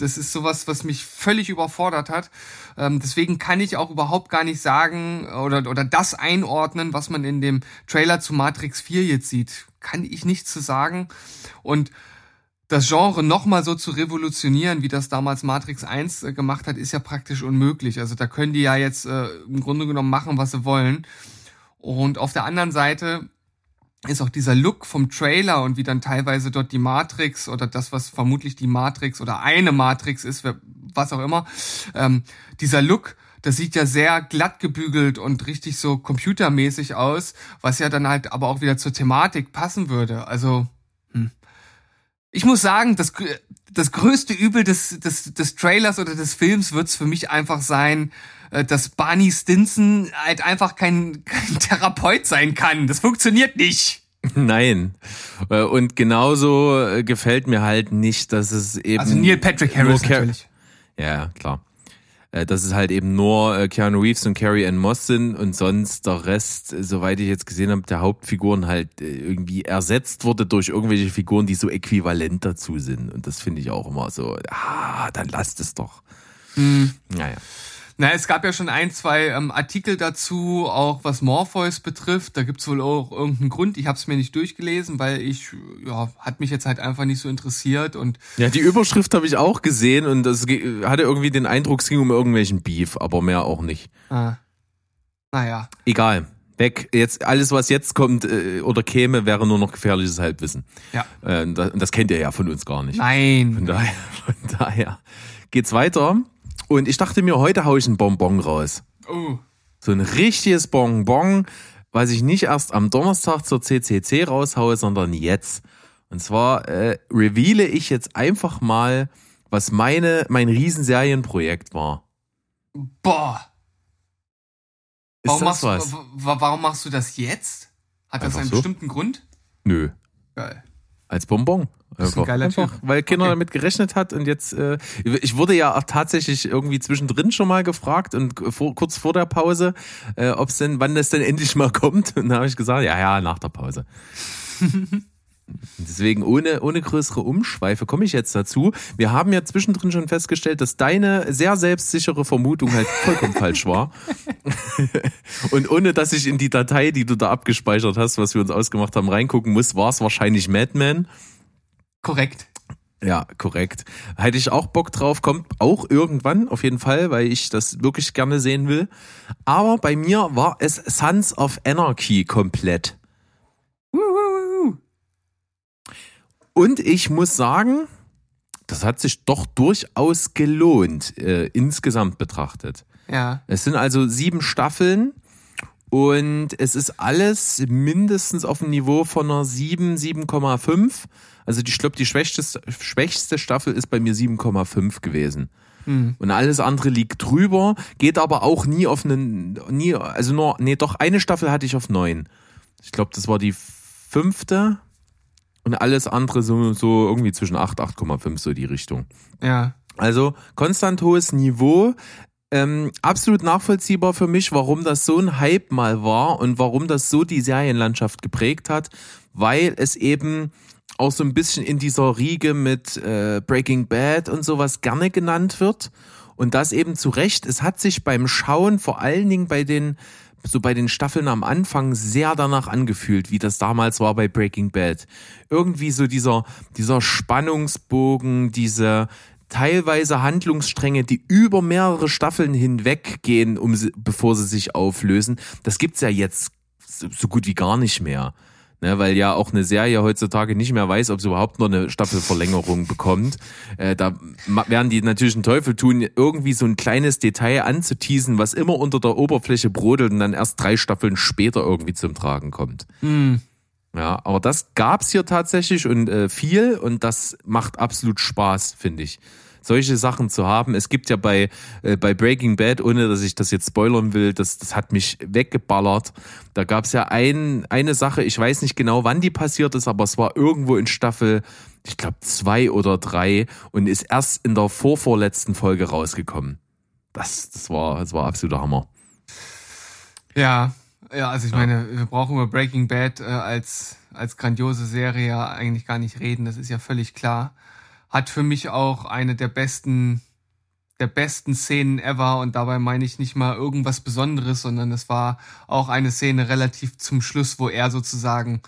das ist sowas, was mich völlig überfordert hat. Ähm, deswegen kann ich auch überhaupt gar nicht sagen oder, oder das einordnen, was man in dem Trailer zu Matrix 4 jetzt sieht. Kann ich nichts zu sagen. Und das Genre nochmal so zu revolutionieren, wie das damals Matrix 1 äh, gemacht hat, ist ja praktisch unmöglich. Also da können die ja jetzt äh, im Grunde genommen machen, was sie wollen. Und auf der anderen Seite ist auch dieser Look vom Trailer und wie dann teilweise dort die Matrix oder das, was vermutlich die Matrix oder eine Matrix ist, was auch immer, ähm, dieser Look, das sieht ja sehr glatt gebügelt und richtig so computermäßig aus, was ja dann halt aber auch wieder zur Thematik passen würde. Also, hm. ich muss sagen, das, das größte Übel des, des, des Trailers oder des Films wird's für mich einfach sein, dass Barney Stinson halt einfach kein, (laughs) kein Therapeut sein kann. Das funktioniert nicht. Nein. Äh, Und genauso äh, gefällt mir halt nicht, dass es eben. Also Neil Patrick Harris natürlich. Ja, klar. Äh, Dass es halt eben nur äh, Keanu Reeves und Carrie Ann Moss sind und sonst der Rest, äh, soweit ich jetzt gesehen habe, der Hauptfiguren halt äh, irgendwie ersetzt wurde durch irgendwelche Figuren, die so äquivalent dazu sind. Und das finde ich auch immer so, ah, dann lasst es doch. Hm. Naja. Na, es gab ja schon ein, zwei ähm, Artikel dazu, auch was Morpheus betrifft. Da gibt's wohl auch irgendeinen Grund. Ich habe es mir nicht durchgelesen, weil ich, ja, hat mich jetzt halt einfach nicht so interessiert und Ja, die Überschrift habe ich auch gesehen und das hatte irgendwie den Eindruck, es ging um irgendwelchen Beef, aber mehr auch nicht. ah, naja. Egal. Weg. Jetzt alles, was jetzt kommt äh, oder käme, wäre nur noch gefährliches Halbwissen. Ja. Äh, und das, das kennt ihr ja von uns gar nicht. Von Nein. daher, (laughs) von daher geht's weiter. Und ich dachte mir, heute hau ich ein Bonbon raus. Oh. So ein richtiges Bonbon, was ich nicht erst am Donnerstag zur CCC raushaue, sondern jetzt. Und zwar äh, reveale ich jetzt einfach mal, was meine mein Riesenserienprojekt war. Boah. Ist Warum das machst, was? warum machst du das jetzt? Hat das Einfach einen so. bestimmten Grund? Nö. Geil. Als Bonbon. Bist ein Einfach, geiler einfach Typ. weil keiner Okay. damit gerechnet hat und jetzt, äh, ich wurde ja auch tatsächlich irgendwie zwischendrin schon mal gefragt und vor, kurz vor der Pause, äh, ob's denn, wann das denn endlich mal kommt. Und da habe ich gesagt, ja, ja, nach der Pause. (laughs) Deswegen ohne, ohne größere Umschweife komme ich jetzt dazu. Wir haben ja zwischendrin schon festgestellt, dass deine sehr selbstsichere Vermutung halt vollkommen falsch war. (laughs) Und ohne dass ich in die Datei, die du da abgespeichert hast, was wir uns ausgemacht haben, reingucken muss, war es wahrscheinlich Madman. Korrekt. Ja, korrekt. Hätte ich auch Bock drauf, kommt auch irgendwann, auf jeden Fall, weil ich das wirklich gerne sehen will. Aber bei mir war es Sons of Anarchy komplett. Und ich muss sagen, das hat sich doch durchaus gelohnt, äh, insgesamt betrachtet. Ja. Es sind also sieben Staffeln und es ist alles mindestens auf dem Niveau von einer 7, 7,5. Also die, ich glaube, die schwächste, schwächste Staffel ist bei mir 7,5 gewesen. Und alles andere liegt drüber, geht aber auch nie auf einen, nie, also nur, nee, doch eine Staffel hatte ich auf neun. Ich glaube, das war die fünfte und alles andere so, so irgendwie zwischen 8, 8,5, so die Richtung. Ja. Also konstant hohes Niveau. Ähm, absolut nachvollziehbar für mich, warum das so ein Hype mal war und warum das so die Serienlandschaft geprägt hat, weil es eben auch so ein bisschen in dieser Riege mit äh, Breaking Bad und sowas gerne genannt wird. Und das eben zu Recht. Es hat sich beim Schauen, vor allen Dingen bei den, so bei den Staffeln am Anfang, sehr danach angefühlt, wie das damals war bei Breaking Bad. Irgendwie so dieser, dieser Spannungsbogen, diese, teilweise Handlungsstränge, die über mehrere Staffeln hinweg gehen, um sie, bevor sie sich auflösen. Das gibt's ja jetzt so, gut wie gar nicht mehr. Ne, weil ja auch eine Serie heutzutage nicht mehr weiß, ob sie überhaupt noch eine Staffelverlängerung bekommt. Äh, da werden die natürlich einen Teufel tun, irgendwie so ein kleines Detail anzuteasen, was immer unter der Oberfläche brodelt und dann erst drei Staffeln später irgendwie zum Tragen kommt. Hm. Ja, aber das gab's hier tatsächlich und äh, viel und das macht absolut Spaß, finde ich. Solche Sachen zu haben. Es gibt ja bei, äh, bei Breaking Bad, ohne dass ich das jetzt spoilern will, das, das hat mich weggeballert. Da gab's ja ein, eine Sache, ich weiß nicht genau, wann die passiert ist, aber es war irgendwo in Staffel, ich glaube, zwei oder drei und ist erst in der vorvorletzten Folge rausgekommen. Das, das war, das war absoluter Hammer. Ja, ja, also ich meine, wir brauchen über Breaking Bad äh, als, als grandiose Serie ja eigentlich gar nicht reden, das ist ja völlig klar. Hat für mich auch eine der besten, der besten Szenen ever und dabei meine ich nicht mal irgendwas Besonderes, sondern es war auch eine Szene relativ zum Schluss, wo er sozusagen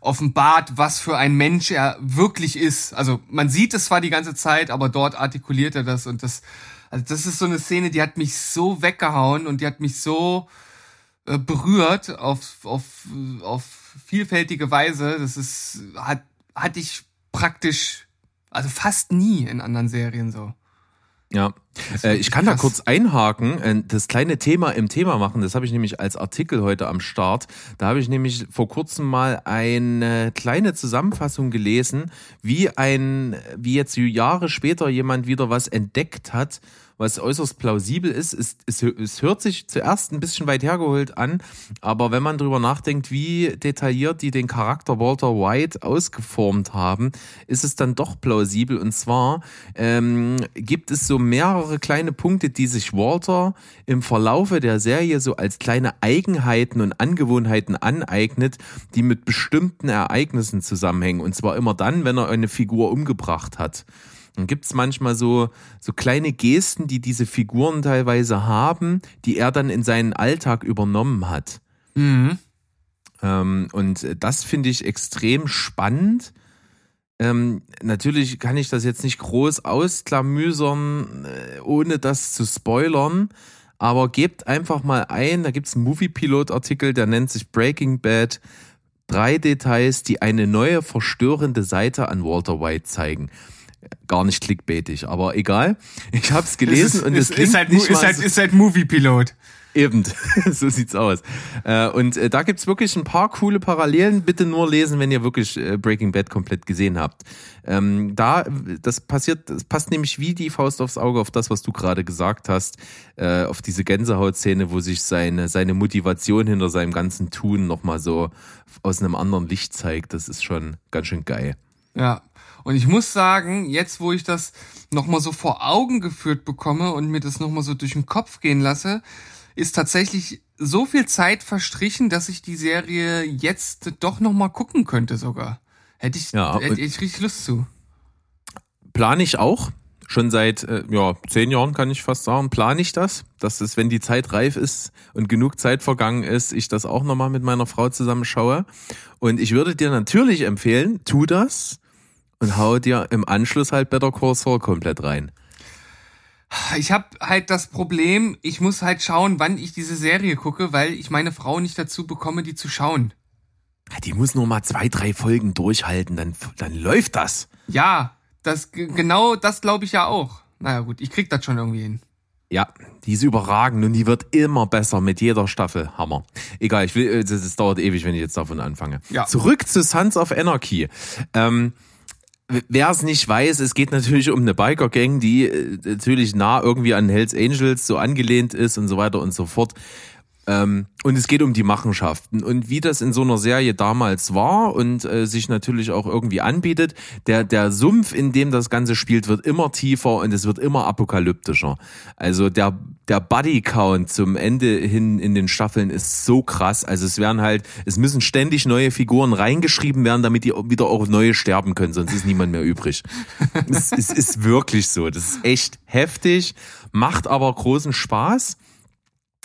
offenbart, was für ein Mensch er wirklich ist. Also man sieht es zwar die ganze Zeit, aber dort artikuliert er das und das, also das ist so eine Szene, die hat mich so weggehauen und die hat mich so äh, berührt auf, auf, auf vielfältige Weise. Das ist, hat, hatte ich praktisch, also fast nie in anderen Serien so. Ja, äh, ich kann da krass. kurz einhaken, äh, das kleine Thema im Thema machen, das habe ich nämlich als Artikel heute am Start. Da habe ich nämlich vor kurzem mal eine kleine Zusammenfassung gelesen, wie ein, wie jetzt Jahre später jemand wieder was entdeckt hat, was äußerst plausibel ist. Es, es, es hört sich zuerst ein bisschen weit hergeholt an, aber wenn man drüber nachdenkt, wie detailliert die den Charakter Walter White ausgeformt haben, ist es dann doch plausibel. Und zwar ähm, gibt es so mehrere kleine Punkte, die sich Walter im Verlaufe der Serie so als kleine Eigenheiten und Angewohnheiten aneignet, die mit bestimmten Ereignissen zusammenhängen. Und zwar immer dann, wenn er eine Figur umgebracht hat. Dann gibt's manchmal so, so kleine Gesten, die diese Figuren teilweise haben, die er dann in seinen Alltag übernommen hat. Mhm. Ähm, und das finde ich extrem spannend. Ähm, natürlich kann ich das jetzt nicht groß ausklamüsern, äh, ohne das zu spoilern. Aber gebt einfach mal ein, da gibt's einen Movie-Pilot-Artikel, der nennt sich Breaking Bad. Drei Details, die eine neue verstörende Seite an Walter White zeigen. Gar nicht clickbaitig, aber egal. Ich habe es gelesen ist, und ist, es klingt ist halt, nicht ist halt, so- ist halt Movie-Pilot. Eben, (laughs) so sieht's aus. Äh, und äh, da gibt's wirklich ein paar coole Parallelen. Bitte nur lesen, wenn ihr wirklich äh, Breaking Bad komplett gesehen habt. Ähm, da, das passiert, das passt nämlich wie die Faust aufs Auge auf das, was du gerade gesagt hast, auf diese Gänsehautszene, wo sich seine, seine Motivation hinter seinem ganzen Tun nochmal so aus einem anderen Licht zeigt. Das ist schon ganz schön geil. Ja. Und ich muss sagen, jetzt wo ich das nochmal so vor Augen geführt bekomme und mir das nochmal so durch den Kopf gehen lasse, ist tatsächlich so viel Zeit verstrichen, dass ich die Serie jetzt doch nochmal gucken könnte sogar. Hätte ich, Ja, hätte ich richtig Lust zu. plane ich auch. Schon seit äh, ja, zehn Jahren kann ich fast sagen, plane ich das, dass es, wenn die Zeit reif ist und genug Zeit vergangen ist, ich das auch nochmal mit meiner Frau zusammen schaue. Und ich würde dir natürlich empfehlen, tu das und hau dir im Anschluss halt Better Call Saul komplett rein. Ich habe halt das Problem, ich muss halt schauen, wann ich diese Serie gucke, weil ich meine Frau nicht dazu bekomme, die zu schauen. Ja, Die muss nur mal zwei, drei Folgen durchhalten, dann, dann läuft das. Ja, das genau das glaube ich ja auch. Naja gut, ich krieg das schon irgendwie hin. Ja, die ist überragend und die wird immer besser mit jeder Staffel. Hammer. Egal, ich will, äh, das, das dauert ewig, wenn ich jetzt davon anfange. Ja. Zurück zu Sons of Anarchy. Ähm, Wer es nicht weiß, es geht natürlich um eine Biker-Gang, die äh, natürlich nah irgendwie an Hells Angels so angelehnt ist und so weiter und so fort. Ähm, und es geht um die Machenschaften und wie das in so einer Serie damals war und äh, sich natürlich auch irgendwie anbietet. Der, der Sumpf, in dem das Ganze spielt, wird immer tiefer und es wird immer apokalyptischer. Also der, der Buddy-Count zum Ende hin in den Staffeln ist so krass. Also es werden halt, es müssen ständig neue Figuren reingeschrieben werden, damit die wieder auch neue sterben können, sonst ist niemand mehr übrig. es, es ist wirklich so. Das ist echt heftig, macht aber großen Spaß.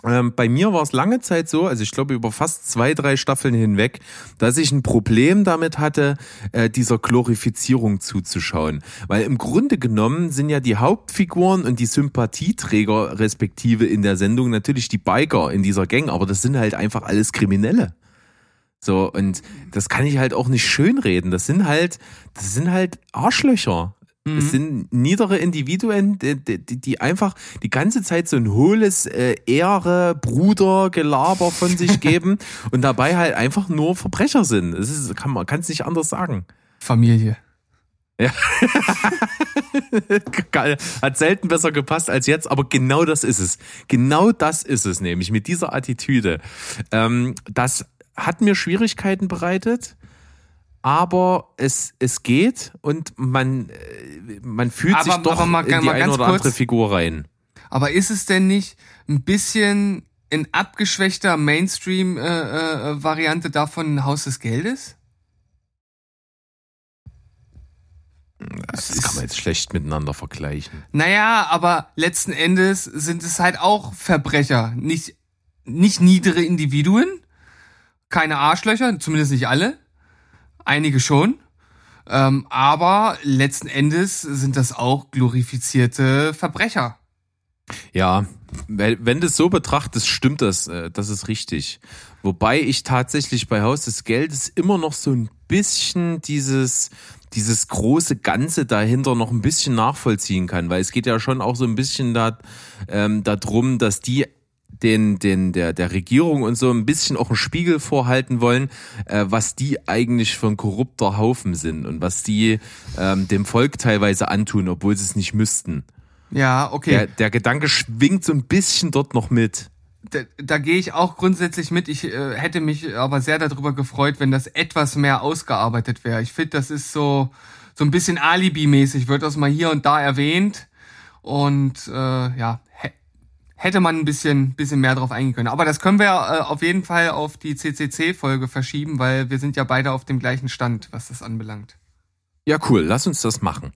Ähm, bei mir war es lange Zeit so, also ich glaube über fast zwei, drei Staffeln hinweg, dass ich ein Problem damit hatte, äh, dieser Glorifizierung zuzuschauen. Weil im Grunde genommen sind ja die Hauptfiguren und die Sympathieträger respektive in der Sendung natürlich die Biker in dieser Gang, aber das sind halt einfach alles Kriminelle. So, und das kann ich halt auch nicht schönreden. Das sind halt, das sind halt Arschlöcher. Es sind niedere Individuen, die, die, die einfach die ganze Zeit so ein hohles äh, Ehre, Bruder, Gelaber von sich (laughs) geben und dabei halt einfach nur Verbrecher sind. Das ist, kann man kann es nicht anders sagen. Familie. (laughs) Geil. Hat selten besser gepasst als jetzt, aber genau das ist es. Genau das ist es nämlich mit dieser Attitüde. Ähm, das hat mir Schwierigkeiten bereitet, aber es, es geht und man, äh, man fühlt Aber- sich doch mal- in die eine oder kurz. andere Figur rein. Aber ist es denn nicht ein bisschen in abgeschwächter Mainstream-Variante davon Haus des Geldes? Das kann man jetzt schlecht miteinander vergleichen. Naja, aber letzten Endes sind es halt auch Verbrecher. Nicht, nicht niedere Individuen, keine Arschlöcher, zumindest nicht alle. Einige schon. Ähm, aber letzten Endes sind das auch glorifizierte Verbrecher. Ja, wenn du es so betrachtest, stimmt das, äh, das ist richtig. Wobei ich tatsächlich bei Haus des Geldes immer noch so ein bisschen dieses, dieses große Ganze dahinter noch ein bisschen nachvollziehen kann, weil es geht ja schon auch so ein bisschen da, ähm, darum, dass die den, den, der, der Regierung und so ein bisschen auch einen Spiegel vorhalten wollen, äh, was die eigentlich für ein korrupter Haufen sind und was die ähm, dem Volk teilweise antun, obwohl sie es nicht müssten. Ja, okay. Der, der Gedanke schwingt so ein bisschen dort noch mit. da, da gehe ich auch grundsätzlich mit. Ich äh, hätte mich aber sehr darüber gefreut, wenn das etwas mehr ausgearbeitet wäre. Ich finde, das ist so so ein bisschen Alibi-mäßig, wird das mal hier und da erwähnt und äh, ja hätte man ein bisschen bisschen mehr drauf eingehen können. Aber das können wir äh, auf jeden Fall auf die CCC-Folge verschieben, weil wir sind ja beide auf dem gleichen Stand, was das anbelangt. Ja, cool, lass uns das machen.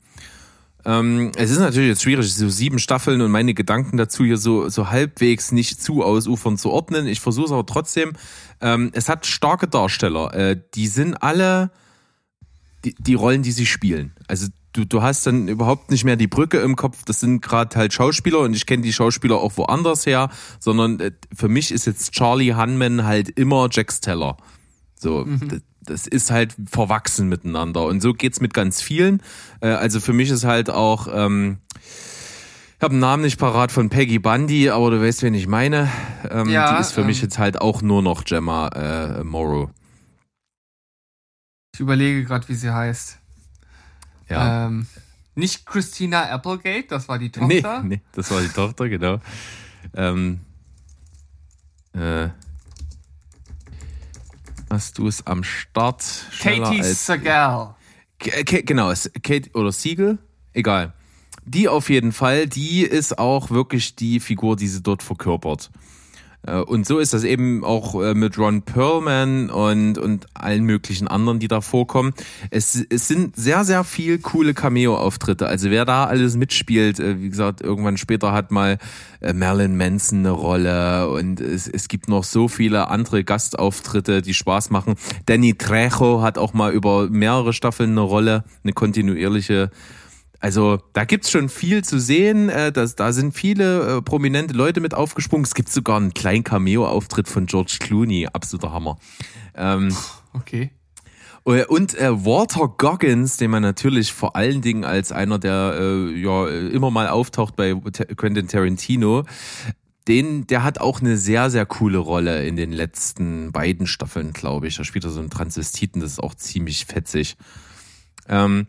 Ähm, es ist natürlich jetzt schwierig, so sieben Staffeln und meine Gedanken dazu hier so, so halbwegs nicht zu ausufern zu ordnen. Ich versuche es aber trotzdem. Ähm, es hat starke Darsteller. Äh, die sind alle die, die Rollen, die sie spielen. Also du, du hast dann überhaupt nicht mehr die Brücke im Kopf. Das sind gerade halt Schauspieler und ich kenne die Schauspieler auch woanders her, sondern äh, für mich ist jetzt Charlie Hunman halt immer Jack Steller. So, das, das ist halt verwachsen miteinander. Und so geht's mit ganz vielen. Äh, also für mich ist halt auch, ähm, ich habe einen Namen nicht parat von Peggy Bundy, aber du weißt, wen ich meine. Ähm, Ja, die ist für mich ähm, jetzt halt auch nur noch Gemma äh, Morrow. Ich überlege gerade, wie sie heißt. Ja. Ähm, nicht Christina Applegate, das war die (laughs) nee, Tochter. nee, das war die Tochter, genau. Ähm, äh, hast du es am Start? Katie. K genau, Kate oder Siegel, egal. Die auf jeden Fall, die ist auch wirklich die Figur, die sie dort verkörpert. Äh, und so ist das eben auch äh, mit Ron Perlman und, und allen möglichen anderen, die da vorkommen. Es, es sind sehr, sehr viel coole Cameo-Auftritte. Also wer da alles mitspielt, äh, wie gesagt, irgendwann später hat mal Marilyn Manson eine Rolle und es, es gibt noch so viele andere Gastauftritte, die Spaß machen. Danny Trejo hat auch mal über mehrere Staffeln eine Rolle, eine kontinuierliche also da gibt's schon viel zu sehen. Äh, das, da sind viele äh, prominente Leute mit aufgesprungen. Es gibt sogar einen kleinen Cameo-Auftritt von George Clooney. Absoluter Hammer. Ähm, okay. Äh, und äh, Walter Goggins, den man natürlich vor allen Dingen als einer, der äh, ja immer mal auftaucht bei Quentin Tarantino, den, der hat auch eine sehr, sehr coole Rolle in den letzten beiden Staffeln, glaube ich. Da spielt er so einen Transvestiten, das ist auch ziemlich fetzig. Ähm,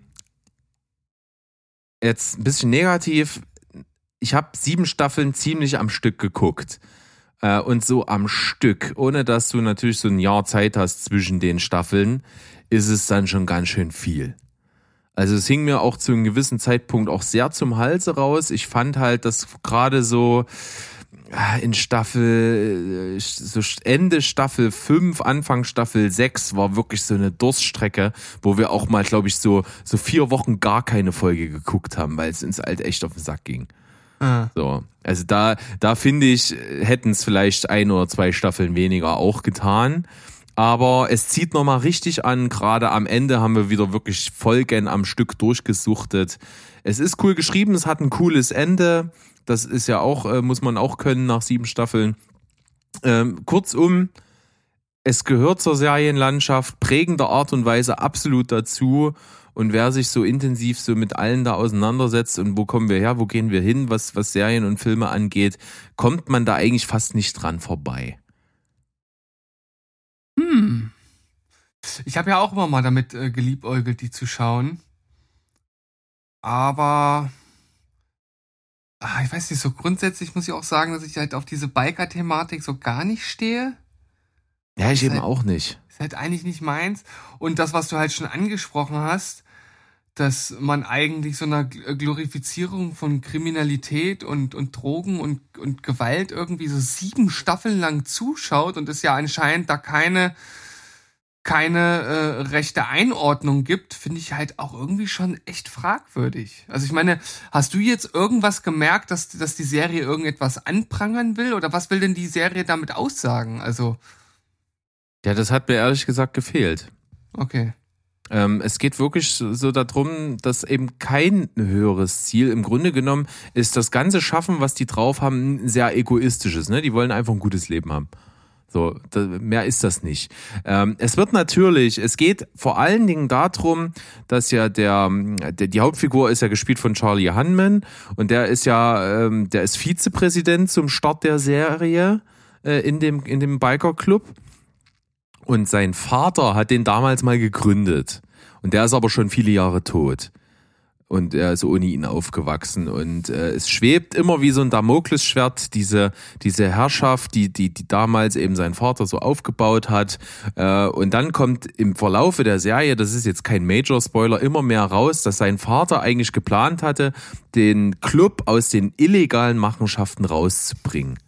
jetzt ein bisschen negativ. Ich habe sieben Staffeln ziemlich am Stück geguckt. Äh, und so am Stück, ohne dass du natürlich so ein Jahr Zeit hast zwischen den Staffeln, ist es dann schon ganz schön viel. Also es hing mir auch zu einem gewissen Zeitpunkt auch sehr zum Halse raus. Ich fand halt, dass gerade so in Staffel, äh, so Ende Staffel 5, Anfang Staffel 6 war wirklich so eine Durststrecke, wo wir auch mal, glaube ich, so, so vier Wochen gar keine Folge geguckt haben, weil es uns halt echt auf den Sack ging. Ah. So. Also da, da finde ich, hätten es vielleicht ein oder zwei Staffeln weniger auch getan. Aber es zieht nochmal richtig an. Gerade am Ende haben wir wieder wirklich Folgen am Stück durchgesuchtet. Es ist cool geschrieben, es hat ein cooles Ende. Das ist ja auch, äh, muss man auch können nach sieben Staffeln. Ähm, kurzum, es gehört zur Serienlandschaft prägender Art und Weise absolut dazu. Und wer sich so intensiv so mit allen da auseinandersetzt und wo kommen wir her, wo gehen wir hin, was, was Serien und Filme angeht, kommt man da eigentlich fast nicht dran vorbei. Ich habe ja auch immer mal damit äh, geliebäugelt, die zu schauen. Aber ah, ich weiß nicht, so grundsätzlich muss ich auch sagen, dass ich halt auf diese Biker-Thematik so gar nicht stehe. Ja, ich eben halt, auch nicht. Ist halt eigentlich nicht meins. Und das, was du halt schon angesprochen hast, dass man eigentlich so einer Glorifizierung von Kriminalität und, und Drogen und, und Gewalt irgendwie so sieben Staffeln lang zuschaut und es ja anscheinend da keine keine äh, rechte Einordnung gibt, finde ich halt auch irgendwie schon echt fragwürdig. Also ich meine, hast du jetzt irgendwas gemerkt, dass, dass die Serie irgendetwas anprangern will? Oder was will denn die Serie damit aussagen? Also. Ja, das hat mir ehrlich gesagt gefehlt. Okay. Ähm, es geht wirklich so darum, dass eben kein höheres Ziel, im Grunde genommen ist das ganze Schaffen, was die drauf haben, sehr egoistisches. Ne? Die wollen einfach ein gutes Leben haben. So, mehr ist das nicht. Ähm, es wird natürlich, es geht vor allen Dingen darum, dass ja der, der die Hauptfigur ist ja gespielt von Charlie Hunman und der ist ja, ähm, der ist Vizepräsident zum Start der Serie äh, in dem in dem Biker Club. Und sein Vater hat den damals mal gegründet. Und der ist aber schon viele Jahre tot und er ist ohne ihn aufgewachsen und äh, es schwebt immer wie so ein Damoklesschwert diese diese Herrschaft, die die die damals eben sein Vater so aufgebaut hat äh, und dann kommt im Verlaufe der Serie, das ist jetzt kein Major Spoiler, immer mehr raus, dass sein Vater eigentlich geplant hatte, den Club aus den illegalen Machenschaften rauszubringen.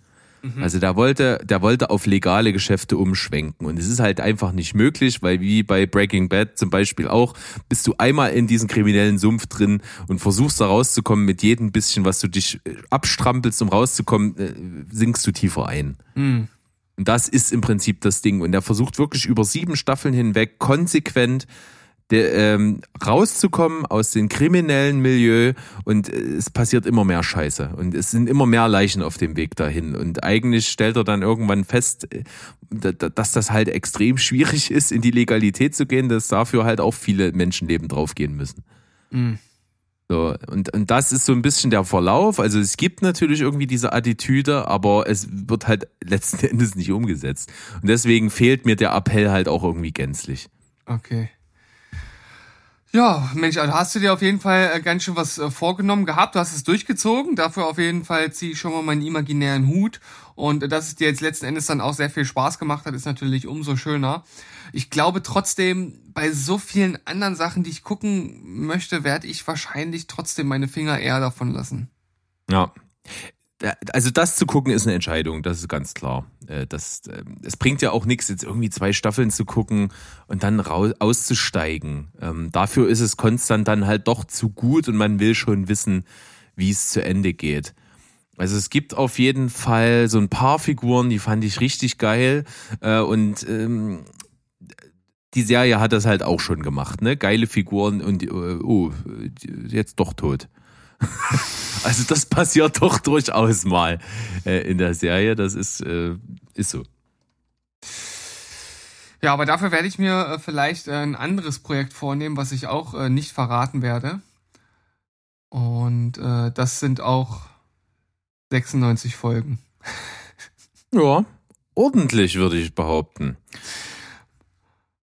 Mhm. Also der wollte, der wollte auf legale Geschäfte umschwenken. Und es ist halt einfach nicht möglich, weil wie bei Breaking Bad zum Beispiel auch, bist du einmal in diesen kriminellen Sumpf drin und versuchst da rauszukommen mit jedem bisschen, was du dich äh, abstrampelst, um rauszukommen, äh, sinkst du tiefer ein. Mhm. Und das ist im Prinzip das Ding. Und er versucht wirklich über sieben Staffeln hinweg konsequent der, ähm, rauszukommen aus dem kriminellen Milieu und äh, es passiert immer mehr Scheiße und es sind immer mehr Leichen auf dem Weg dahin und eigentlich stellt er dann irgendwann fest, äh, dass das halt extrem schwierig ist, in die Legalität zu gehen, dass dafür halt auch viele Menschenleben draufgehen müssen. Mhm. So, und, und das ist so ein bisschen der Verlauf. Also es gibt natürlich irgendwie diese Attitüde, aber es wird halt letzten (laughs) Endes nicht umgesetzt. Und deswegen fehlt mir der Appell halt auch irgendwie gänzlich. Okay. Ja, Mensch, also hast du dir auf jeden Fall äh, ganz schön was äh, vorgenommen gehabt. Du hast es durchgezogen. Dafür auf jeden Fall ziehe ich schon mal meinen imaginären Hut. Und äh, dass es dir jetzt letzten Endes dann auch sehr viel Spaß gemacht hat, ist natürlich umso schöner. Ich glaube trotzdem, bei so vielen anderen Sachen, die ich gucken möchte, werde ich wahrscheinlich trotzdem meine Finger eher davon lassen. Ja. Also das zu gucken ist eine Entscheidung, das ist ganz klar. Äh, das, ähm, es bringt ja auch nichts, jetzt irgendwie zwei Staffeln zu gucken und dann raus, auszusteigen. Ähm, dafür ist es konstant dann halt doch zu gut und man will schon wissen, wie es zu Ende geht. Also es gibt auf jeden Fall so ein paar Figuren, die fand ich richtig geil äh, und ähm, die Serie hat das halt auch schon gemacht, ne? Geile Figuren und äh, oh, jetzt doch tot. (laughs) also das passiert doch durchaus mal äh, in der Serie. Das ist, äh, ist so. Ja, aber dafür werde ich mir äh, vielleicht äh, ein anderes Projekt vornehmen, was ich auch äh, nicht verraten werde. Und äh, das sind auch 96 Folgen. Ja, ordentlich würde ich behaupten.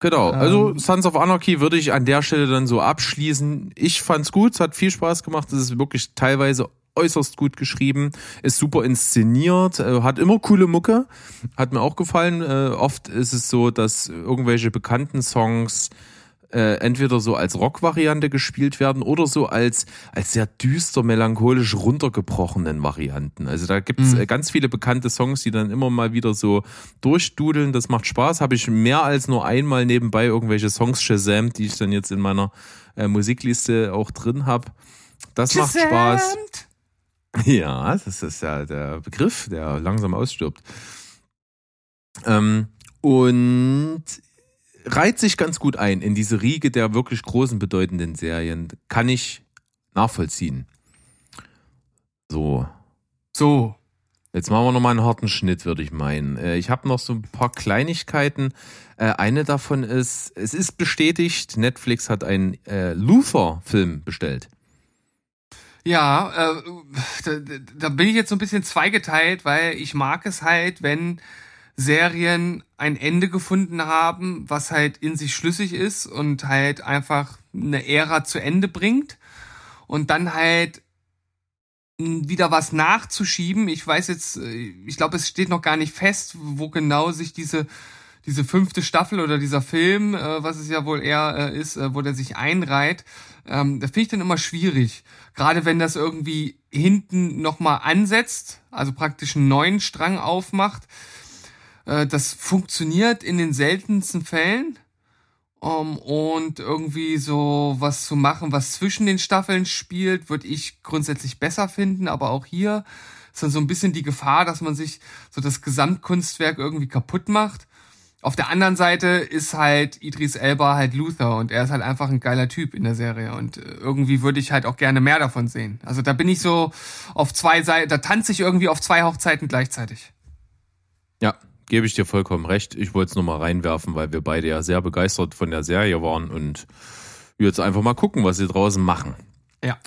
Genau, also ähm, Sons of Anarchy würde ich an der Stelle dann so abschließen. Ich fand's gut, es hat viel Spaß gemacht, es ist wirklich teilweise äußerst gut geschrieben, ist super inszeniert, äh, hat immer coole Mucke, hat mir auch gefallen. Äh, oft ist es so, dass irgendwelche bekannten Songs äh, entweder so als Rock-Variante gespielt werden oder so als, als sehr düster, melancholisch runtergebrochenen Varianten. Also da gibt's mhm. ganz viele bekannte Songs, die dann immer mal wieder so durchdudeln. Das macht Spaß. Habe ich mehr als nur einmal nebenbei irgendwelche Songs Shazam, die ich dann jetzt in meiner äh, Musikliste auch drin habe. Das Shazamt. macht Spaß. (laughs) Ja, das ist ja der Begriff, der langsam ausstirbt. Ähm, und reiht sich ganz gut ein in diese Riege der wirklich großen, bedeutenden Serien. Kann ich nachvollziehen. So. So. Jetzt machen wir nochmal einen harten Schnitt, würde ich meinen. Äh, ich habe noch so ein paar Kleinigkeiten. Äh, eine davon ist, es ist bestätigt, Netflix hat einen äh, Luther-Film bestellt. Ja, äh, da, da bin ich jetzt so ein bisschen zweigeteilt, weil ich mag es halt, wenn Serien ein Ende gefunden haben, was halt in sich schlüssig ist und halt einfach eine Ära zu Ende bringt und dann halt wieder was nachzuschieben. Ich weiß jetzt, ich glaube, es steht noch gar nicht fest, wo genau sich diese diese fünfte Staffel oder dieser Film, äh, was es ja wohl eher äh, ist, äh, wo der sich einreiht, ähm, das finde ich dann immer schwierig. Gerade wenn das irgendwie hinten nochmal ansetzt, also praktisch einen neuen Strang aufmacht, äh, das funktioniert in den seltensten Fällen. Um, und irgendwie so was zu machen, was zwischen den Staffeln spielt, würde ich grundsätzlich besser finden. Aber auch hier ist dann so ein bisschen die Gefahr, dass man sich so das Gesamtkunstwerk irgendwie kaputt macht. Auf der anderen Seite ist halt Idris Elba halt Luther und er ist halt einfach ein geiler Typ in der Serie und äh, irgendwie würde ich halt auch gerne mehr davon sehen. Also da bin ich so auf zwei Seiten, da tanze ich irgendwie auf zwei Hochzeiten gleichzeitig. Ja, gebe ich dir vollkommen recht. Ich wollte es nur mal reinwerfen, weil wir beide ja sehr begeistert von der Serie waren und jetzt einfach mal gucken, was sie draußen machen. Ja.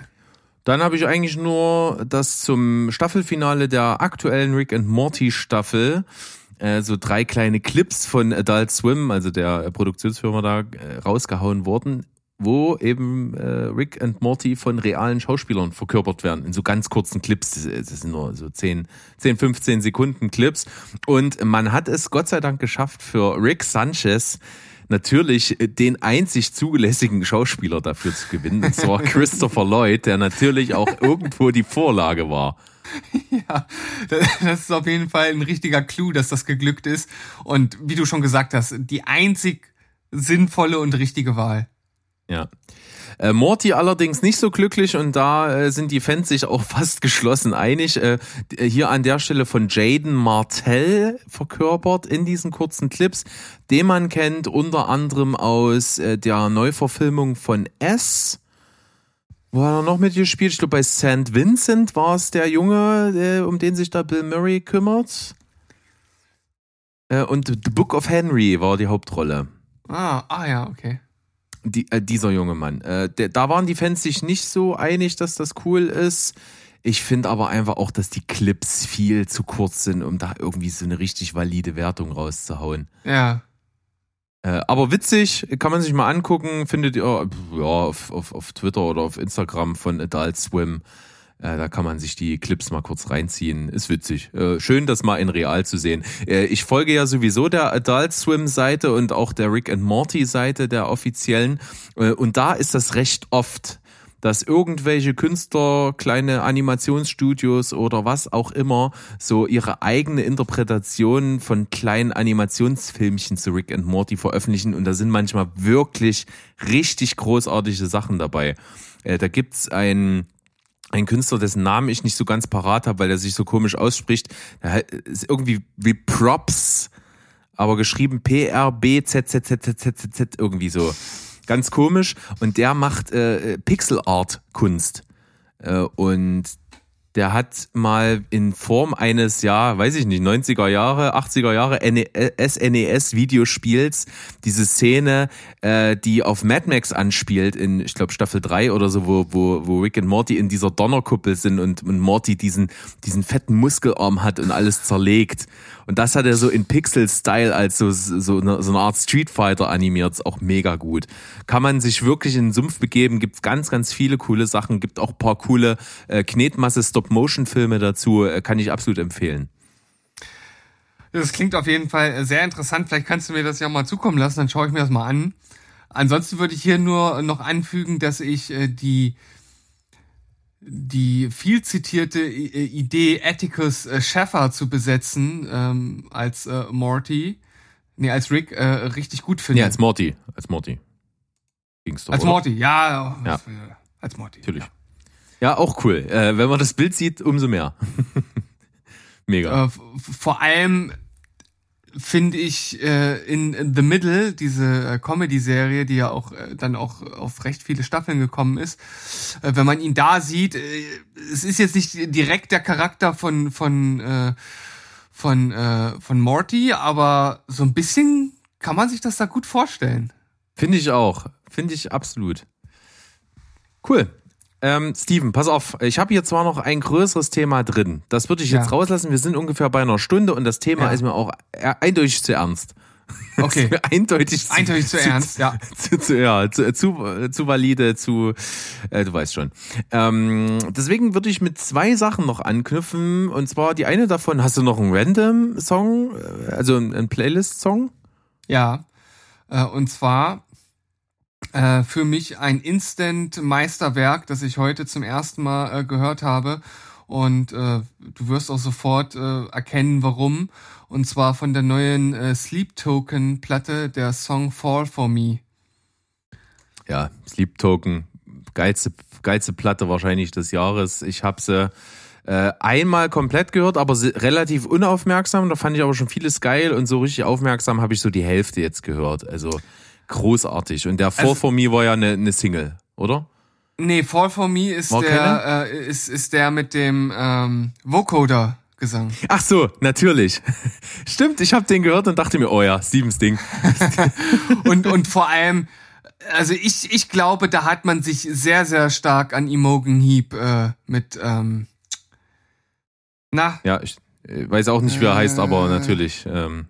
Dann habe ich eigentlich nur das zum Staffelfinale der aktuellen Rick and Morty Staffel äh, so drei kleine Clips von Adult Swim, also der Produktionsfirma da äh, rausgehauen worden wo eben äh, Rick und Morty von realen Schauspielern verkörpert werden, in so ganz kurzen Clips. Das, das sind nur so 10, 10, 15 Sekunden Clips. Und man hat es Gott sei Dank geschafft, für Rick Sanchez natürlich den einzig zulässigen Schauspieler dafür zu gewinnen, und zwar (laughs) Christopher Lloyd, der natürlich auch irgendwo die Vorlage war. (laughs) Ja, das ist auf jeden Fall ein richtiger Clou, dass das geglückt ist. Und wie du schon gesagt hast, die einzig sinnvolle und richtige Wahl. Ja. Äh, Morty allerdings nicht so glücklich und da äh, sind die Fans sich auch (laughs) fast geschlossen einig. Äh, hier an der Stelle von Jaden Martell verkörpert in diesen kurzen Clips, den man kennt unter anderem aus äh, der Neuverfilmung von S. Wo hat er noch mitgespielt? Ich glaube, bei St. Vincent war es der Junge, äh, um den sich da Bill Murray kümmert. Äh, und The Book of Henry war die Hauptrolle. Ah, ah ja, okay die, äh, dieser junge Mann. Äh, der, da waren die Fans sich nicht so einig, dass das cool ist. Ich finde aber einfach auch, dass die Clips viel zu kurz sind, um da irgendwie so eine richtig valide Wertung rauszuhauen. Ja. Äh, aber witzig, kann man sich mal angucken, findet ihr ja, auf, auf, auf Twitter oder auf Instagram von Adult Swim. Äh, da kann man sich die Clips mal kurz reinziehen. Ist witzig. Äh, schön, das mal in real zu sehen. Äh, ich folge ja sowieso der Adult Swim Seite und auch der Rick and Morty Seite der offiziellen. Und da ist das recht oft dass irgendwelche Künstler, kleine Animationsstudios oder was auch immer so ihre eigene Interpretation von kleinen Animationsfilmchen zu Rick and Morty veröffentlichen und da sind manchmal wirklich richtig großartige Sachen dabei. Da gibt's ein ein Künstler, dessen Namen ich nicht so ganz parat habe, weil er sich so komisch ausspricht. Der ist irgendwie wie Props, aber geschrieben P-R-B-Z-Z-Z-Z-Z-Z irgendwie so. Ganz komisch. Und der macht äh, Pixel Art Kunst. Äh, und der hat mal in Form eines, ja, weiß ich nicht, 90er Jahre, 80er Jahre SNES-Videospiels diese Szene, äh, die auf Mad Max anspielt, in, ich glaube, Staffel 3 oder so, wo, wo, wo Rick und Morty in dieser Donnerkuppel sind und, und Morty diesen, diesen fetten Muskelarm hat und alles zerlegt. Und das hat er so in Pixel-Style als so, so, eine, so eine Art Street Fighter animiert, auch mega gut. Kann man sich wirklich in den Sumpf begeben, gibt's ganz, ganz viele coole Sachen, gibt auch paar coole äh, Knetmasse-Stop-Motion-Filme dazu, äh, kann ich absolut empfehlen. Das klingt auf jeden Fall sehr interessant. Vielleicht kannst du mir das ja mal zukommen lassen, dann schaue ich mir das mal an. Ansonsten würde ich hier nur noch anfügen, dass ich äh, die die viel zitierte äh, Idee, Atticus äh, Schaffer zu besetzen ähm, als äh, Morty, nee, als Rick, äh, richtig gut finde. Nee, als Morty, als Morty. Ging's doch, als oder? Morty, ja, ja. als Morty. Natürlich. Ja. Ja, auch cool. Äh, wenn man das Bild sieht, umso mehr. (laughs) Mega. Äh, vor allem finde ich äh, in, in The Middle, diese äh, Comedy-Serie, die ja auch äh, dann auch auf recht viele Staffeln gekommen ist, äh, wenn man ihn da sieht, äh, es ist jetzt nicht direkt der Charakter von von äh, von äh, von Morty, aber so ein bisschen kann man sich das da gut vorstellen. Finde ich auch, finde ich absolut. Cool. Ähm, Steven, pass auf, ich habe hier zwar noch ein größeres Thema drin. Das würde ich jetzt ja. rauslassen. Wir sind ungefähr bei einer Stunde und das Thema ja. ist mir auch e-, eindeutig zu ernst. (laughs) Okay. eindeutig, eindeutig zu, zu ernst, ja. (laughs) Zu, zu, ja, zu, zu, zu valide, zu, äh, du weißt schon. Ähm, deswegen würde ich mit zwei Sachen noch anknüpfen. Und zwar die eine davon, hast du noch einen Random-Song, äh, also einen Playlist-Song? Ja. Äh, und zwar äh, für mich ein Instant-Meisterwerk, das ich heute zum ersten Mal äh, gehört habe. Und äh, du wirst auch sofort äh, erkennen, warum. Und zwar von der neuen äh, Sleep Token Platte, der Song Fall for Me. Ja, Sleep Token, geilste, geilste Platte wahrscheinlich des Jahres. Ich habe sie äh, einmal komplett gehört, aber relativ unaufmerksam. Da fand ich aber schon vieles geil und so richtig aufmerksam habe ich so die Hälfte jetzt gehört. Also großartig. Und der Fall also, for Me war ja eine, eine Single, oder? Nee, Fall for Me ist der äh, ist, ist der mit dem ähm, Vocoder Gesang. Ach so, natürlich. (laughs) Stimmt, ich habe den gehört und dachte mir, oh ja, Stevens Ding. (laughs) und und vor allem also ich ich glaube, da hat man sich sehr sehr stark an Imogen Heap äh, mit ähm, na ja, ich weiß auch nicht, wie er äh, heißt, aber natürlich ähm,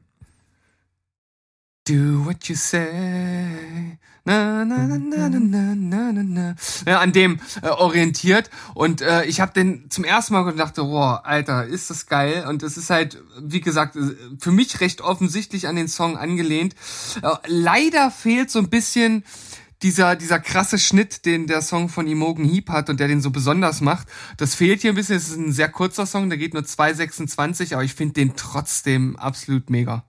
Do what you say. Na, na, na, na, na, na, na, na. Ja, an dem äh, orientiert. Und äh, ich habe den zum ersten Mal gedacht, boah, Alter, ist das geil. Und es ist halt, wie gesagt, für mich recht offensichtlich an den Song angelehnt. Äh, leider fehlt so ein bisschen dieser, dieser krasse Schnitt, den der Song von Imogen Heap hat und der den so besonders macht. Das fehlt hier ein bisschen. Es ist ein sehr kurzer Song, der geht nur 2,26, aber ich finde den trotzdem absolut mega.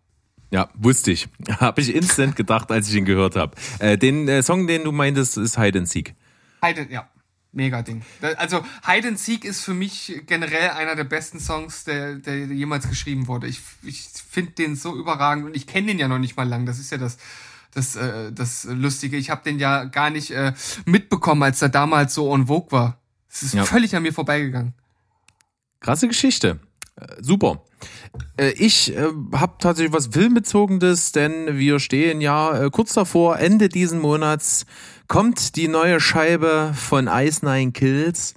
Ja, wusste ich. (laughs) Habe ich instant gedacht, als ich ihn gehört habe. Äh, den äh, Song, den du meintest, ist Hide and Seek. Hide, ja. Mega Ding. Also Hide and Seek ist für mich generell einer der besten Songs, der, der jemals geschrieben wurde. Ich, ich finde den so überragend und ich kenne den ja noch nicht mal lang. Das ist ja das, das, äh, das Lustige. Ich habe den ja gar nicht äh, mitbekommen, als er damals so on Vogue war. Es ist ja. völlig an mir vorbeigegangen. Krasse Geschichte. Äh, super. Äh, ich äh, habe tatsächlich was Filmbezogenes, denn wir stehen ja äh, kurz davor, Ende diesen Monats kommt die neue Scheibe von Ice Nine Kills.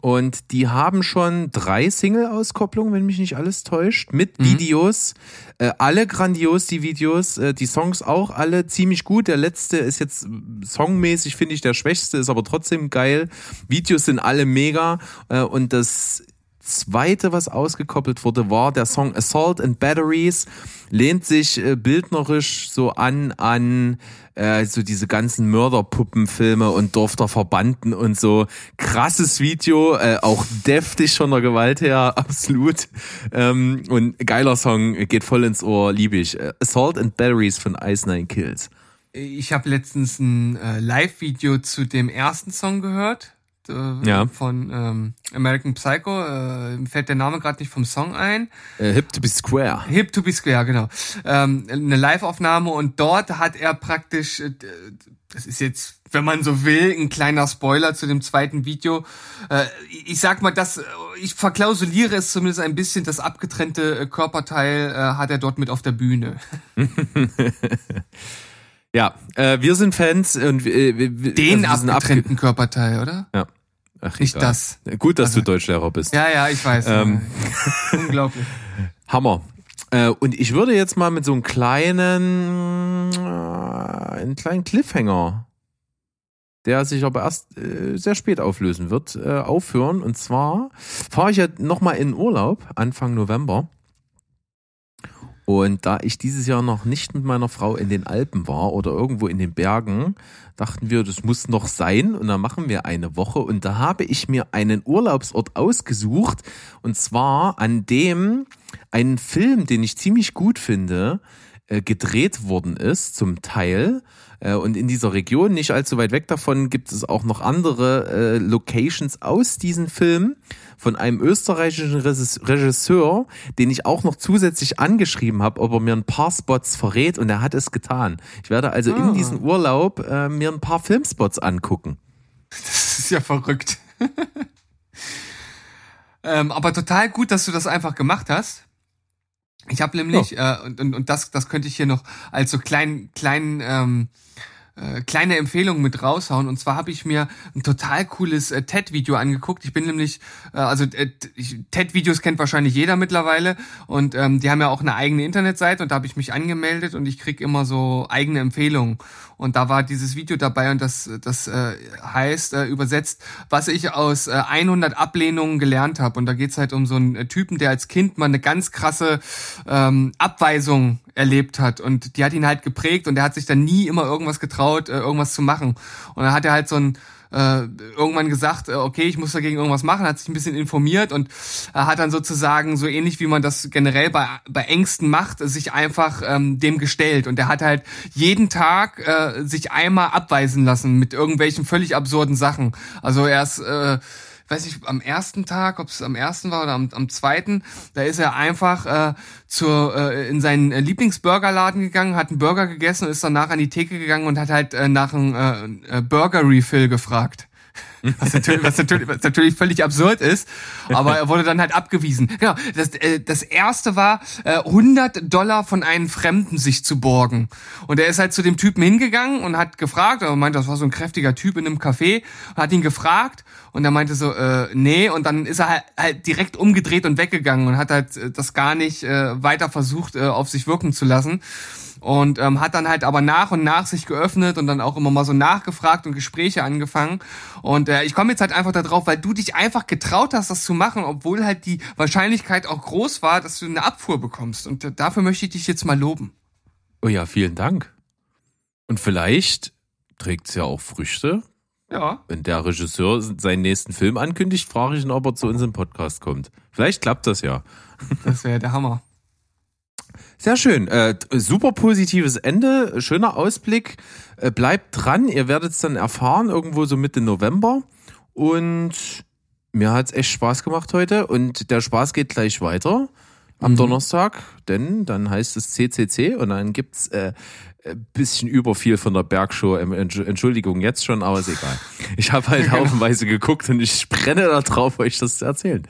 Und die haben schon drei Single-Auskopplungen, wenn mich nicht alles täuscht, mit Videos. Äh, alle grandios, die Videos. Äh, die Songs auch alle ziemlich gut. Der letzte ist jetzt songmäßig, finde ich, der schwächste, ist aber trotzdem geil. Videos sind alle mega. Äh, und das zweite, was ausgekoppelt wurde, war der Song Assault and Batteries. Lehnt sich äh, bildnerisch so an an äh, so diese ganzen Mörderpuppenfilme und Dorf der Verbannten und so. Krasses Video, äh, auch deftig von der Gewalt her, (laughs) absolut. Ähm, und geiler Song, geht voll ins Ohr, liebe ich. Äh, Assault and Batteries von Ice Nine Kills. Ich habe letztens ein äh, Live-Video zu dem ersten Song gehört. Äh, Ja. Von ähm, American Psycho. Äh, fällt der Name gerade nicht vom Song ein. Äh, Hip to be Square. Hip to be Square, genau. Ähm, eine Live-Aufnahme und dort hat er praktisch, äh, das ist jetzt, wenn man so will, ein kleiner Spoiler zu dem zweiten Video. Äh, ich sag mal, das, ich verklausuliere es zumindest ein bisschen, das abgetrennte äh, Körperteil äh, hat er dort mit auf der Bühne. (laughs) Ja, äh, wir sind Fans und äh, wir, Den also wir sind abge- abgetrennten Körperteil, oder? Ja. Ach, Nicht egal. das. Gut, dass du Deutschlehrer bist. Ja, ja, ich weiß. Ähm. Unglaublich. (laughs) Hammer. Äh, und ich würde jetzt mal mit so einem kleinen, äh, einen kleinen Cliffhanger, der sich aber erst äh, sehr spät auflösen wird, äh, aufhören. Und zwar fahre ich ja nochmal in Urlaub Anfang November. Und da ich dieses Jahr noch nicht mit meiner Frau in den Alpen war oder irgendwo in den Bergen, dachten wir, das muss noch sein. Und dann machen wir eine Woche. Und da habe ich mir einen Urlaubsort ausgesucht. Und zwar an dem ein Film, den ich ziemlich gut finde, äh, gedreht worden ist, zum Teil. Äh, Und in dieser Region, nicht allzu weit weg davon, gibt es auch noch andere äh, Locations aus diesem Film von einem österreichischen Regis- Regisseur, den ich auch noch zusätzlich angeschrieben habe, ob er mir ein paar Spots verrät und er hat es getan. Ich werde also Ah. in diesem Urlaub äh, mir ein paar Filmspots angucken. Das ist ja verrückt. (laughs) ähm, aber total gut, dass du das einfach gemacht hast. Ich habe nämlich, äh, und, und, und das, das könnte ich hier noch als so kleinen, kleinen, ähm, äh, kleine Empfehlung mit raushauen. Und zwar habe ich mir ein total cooles äh, TED-Video angeguckt. Ich bin nämlich, äh, also äh, TED-Videos kennt wahrscheinlich jeder mittlerweile. Und ähm, die haben ja auch eine eigene Internetseite und da habe ich mich angemeldet und ich krieg immer so eigene Empfehlungen. Und da war dieses Video dabei und das, das äh, heißt äh, übersetzt, was ich aus äh, 100 Ablehnungen gelernt habe. Und da geht's halt um so einen Typen, der als Kind mal eine ganz krasse ähm, Abweisung erlebt hat. Und die hat ihn halt geprägt und er hat sich dann nie immer irgendwas getraut, äh, irgendwas zu machen. Und dann hat er halt so ein äh, irgendwann gesagt, äh, okay, ich muss dagegen irgendwas machen, hat sich ein bisschen informiert und äh, hat dann sozusagen so ähnlich wie man das generell bei, bei Ängsten macht, sich einfach ähm, dem gestellt und er hat halt jeden Tag äh, sich einmal abweisen lassen mit irgendwelchen völlig absurden Sachen. Also er ist äh, weiß ich, am ersten Tag, ob es am ersten war oder am, am zweiten, da ist er einfach äh, zur, äh, in seinen äh, Lieblingsburgerladen gegangen, hat einen Burger gegessen und ist danach an die Theke gegangen und hat halt äh, nach einem äh, äh, Burger-Refill gefragt. (laughs) Was natürlich, was, natürlich, was natürlich völlig absurd ist, aber er wurde dann halt abgewiesen. Genau, das, äh, das erste war, äh, 100 Dollar von einem Fremden sich zu borgen. Und er ist halt zu dem Typen hingegangen und hat gefragt, er meinte, das war so ein kräftiger Typ in einem Café, hat ihn gefragt und er meinte so, äh, nee, und dann ist er halt, halt direkt umgedreht und weggegangen und hat halt äh, das gar nicht äh, weiter versucht, äh, auf sich wirken zu lassen und ähm, hat dann halt aber nach und nach sich geöffnet und dann auch immer mal so nachgefragt und Gespräche angefangen. Und äh, ich komme jetzt halt einfach darauf, weil du dich einfach getraut hast, das zu machen, obwohl halt die Wahrscheinlichkeit auch groß war, dass du eine Abfuhr bekommst. Und äh, dafür möchte ich dich jetzt mal loben. Oh ja, vielen Dank. Und vielleicht trägt es ja auch Früchte. Ja. Wenn der Regisseur seinen nächsten Film ankündigt, frage ich ihn, ob er zu uns im Podcast kommt. Vielleicht klappt das ja. Das wäre der Hammer. Sehr schön. Äh, super positives Ende, schöner Ausblick. Äh, bleibt dran, ihr werdet es dann erfahren, irgendwo so Mitte November. Und mir hat's echt Spaß gemacht heute. Und der Spaß geht gleich weiter am Donnerstag, denn dann heißt es CCC und dann gibt's äh, ein bisschen über viel von der Bergshow. Ähm, Entsch- Entschuldigung jetzt schon, aber ist egal. Ich habe halt (laughs) haufenweise geguckt und ich brenne da drauf, euch das zu erzählen.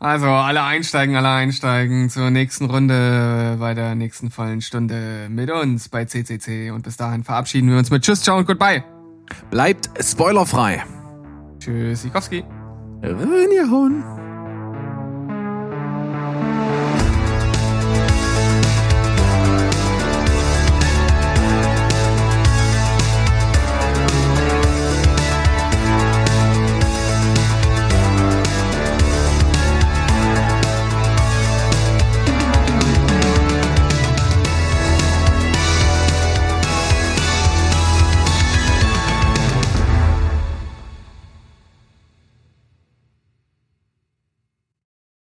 Also alle einsteigen, alle einsteigen zur nächsten Runde bei der nächsten vollen Stunde mit uns bei CCC. Und bis dahin verabschieden wir uns mit Tschüss, Ciao und Goodbye. Bleibt spoilerfrei. Tschüss, Sikowski. Reingehauen.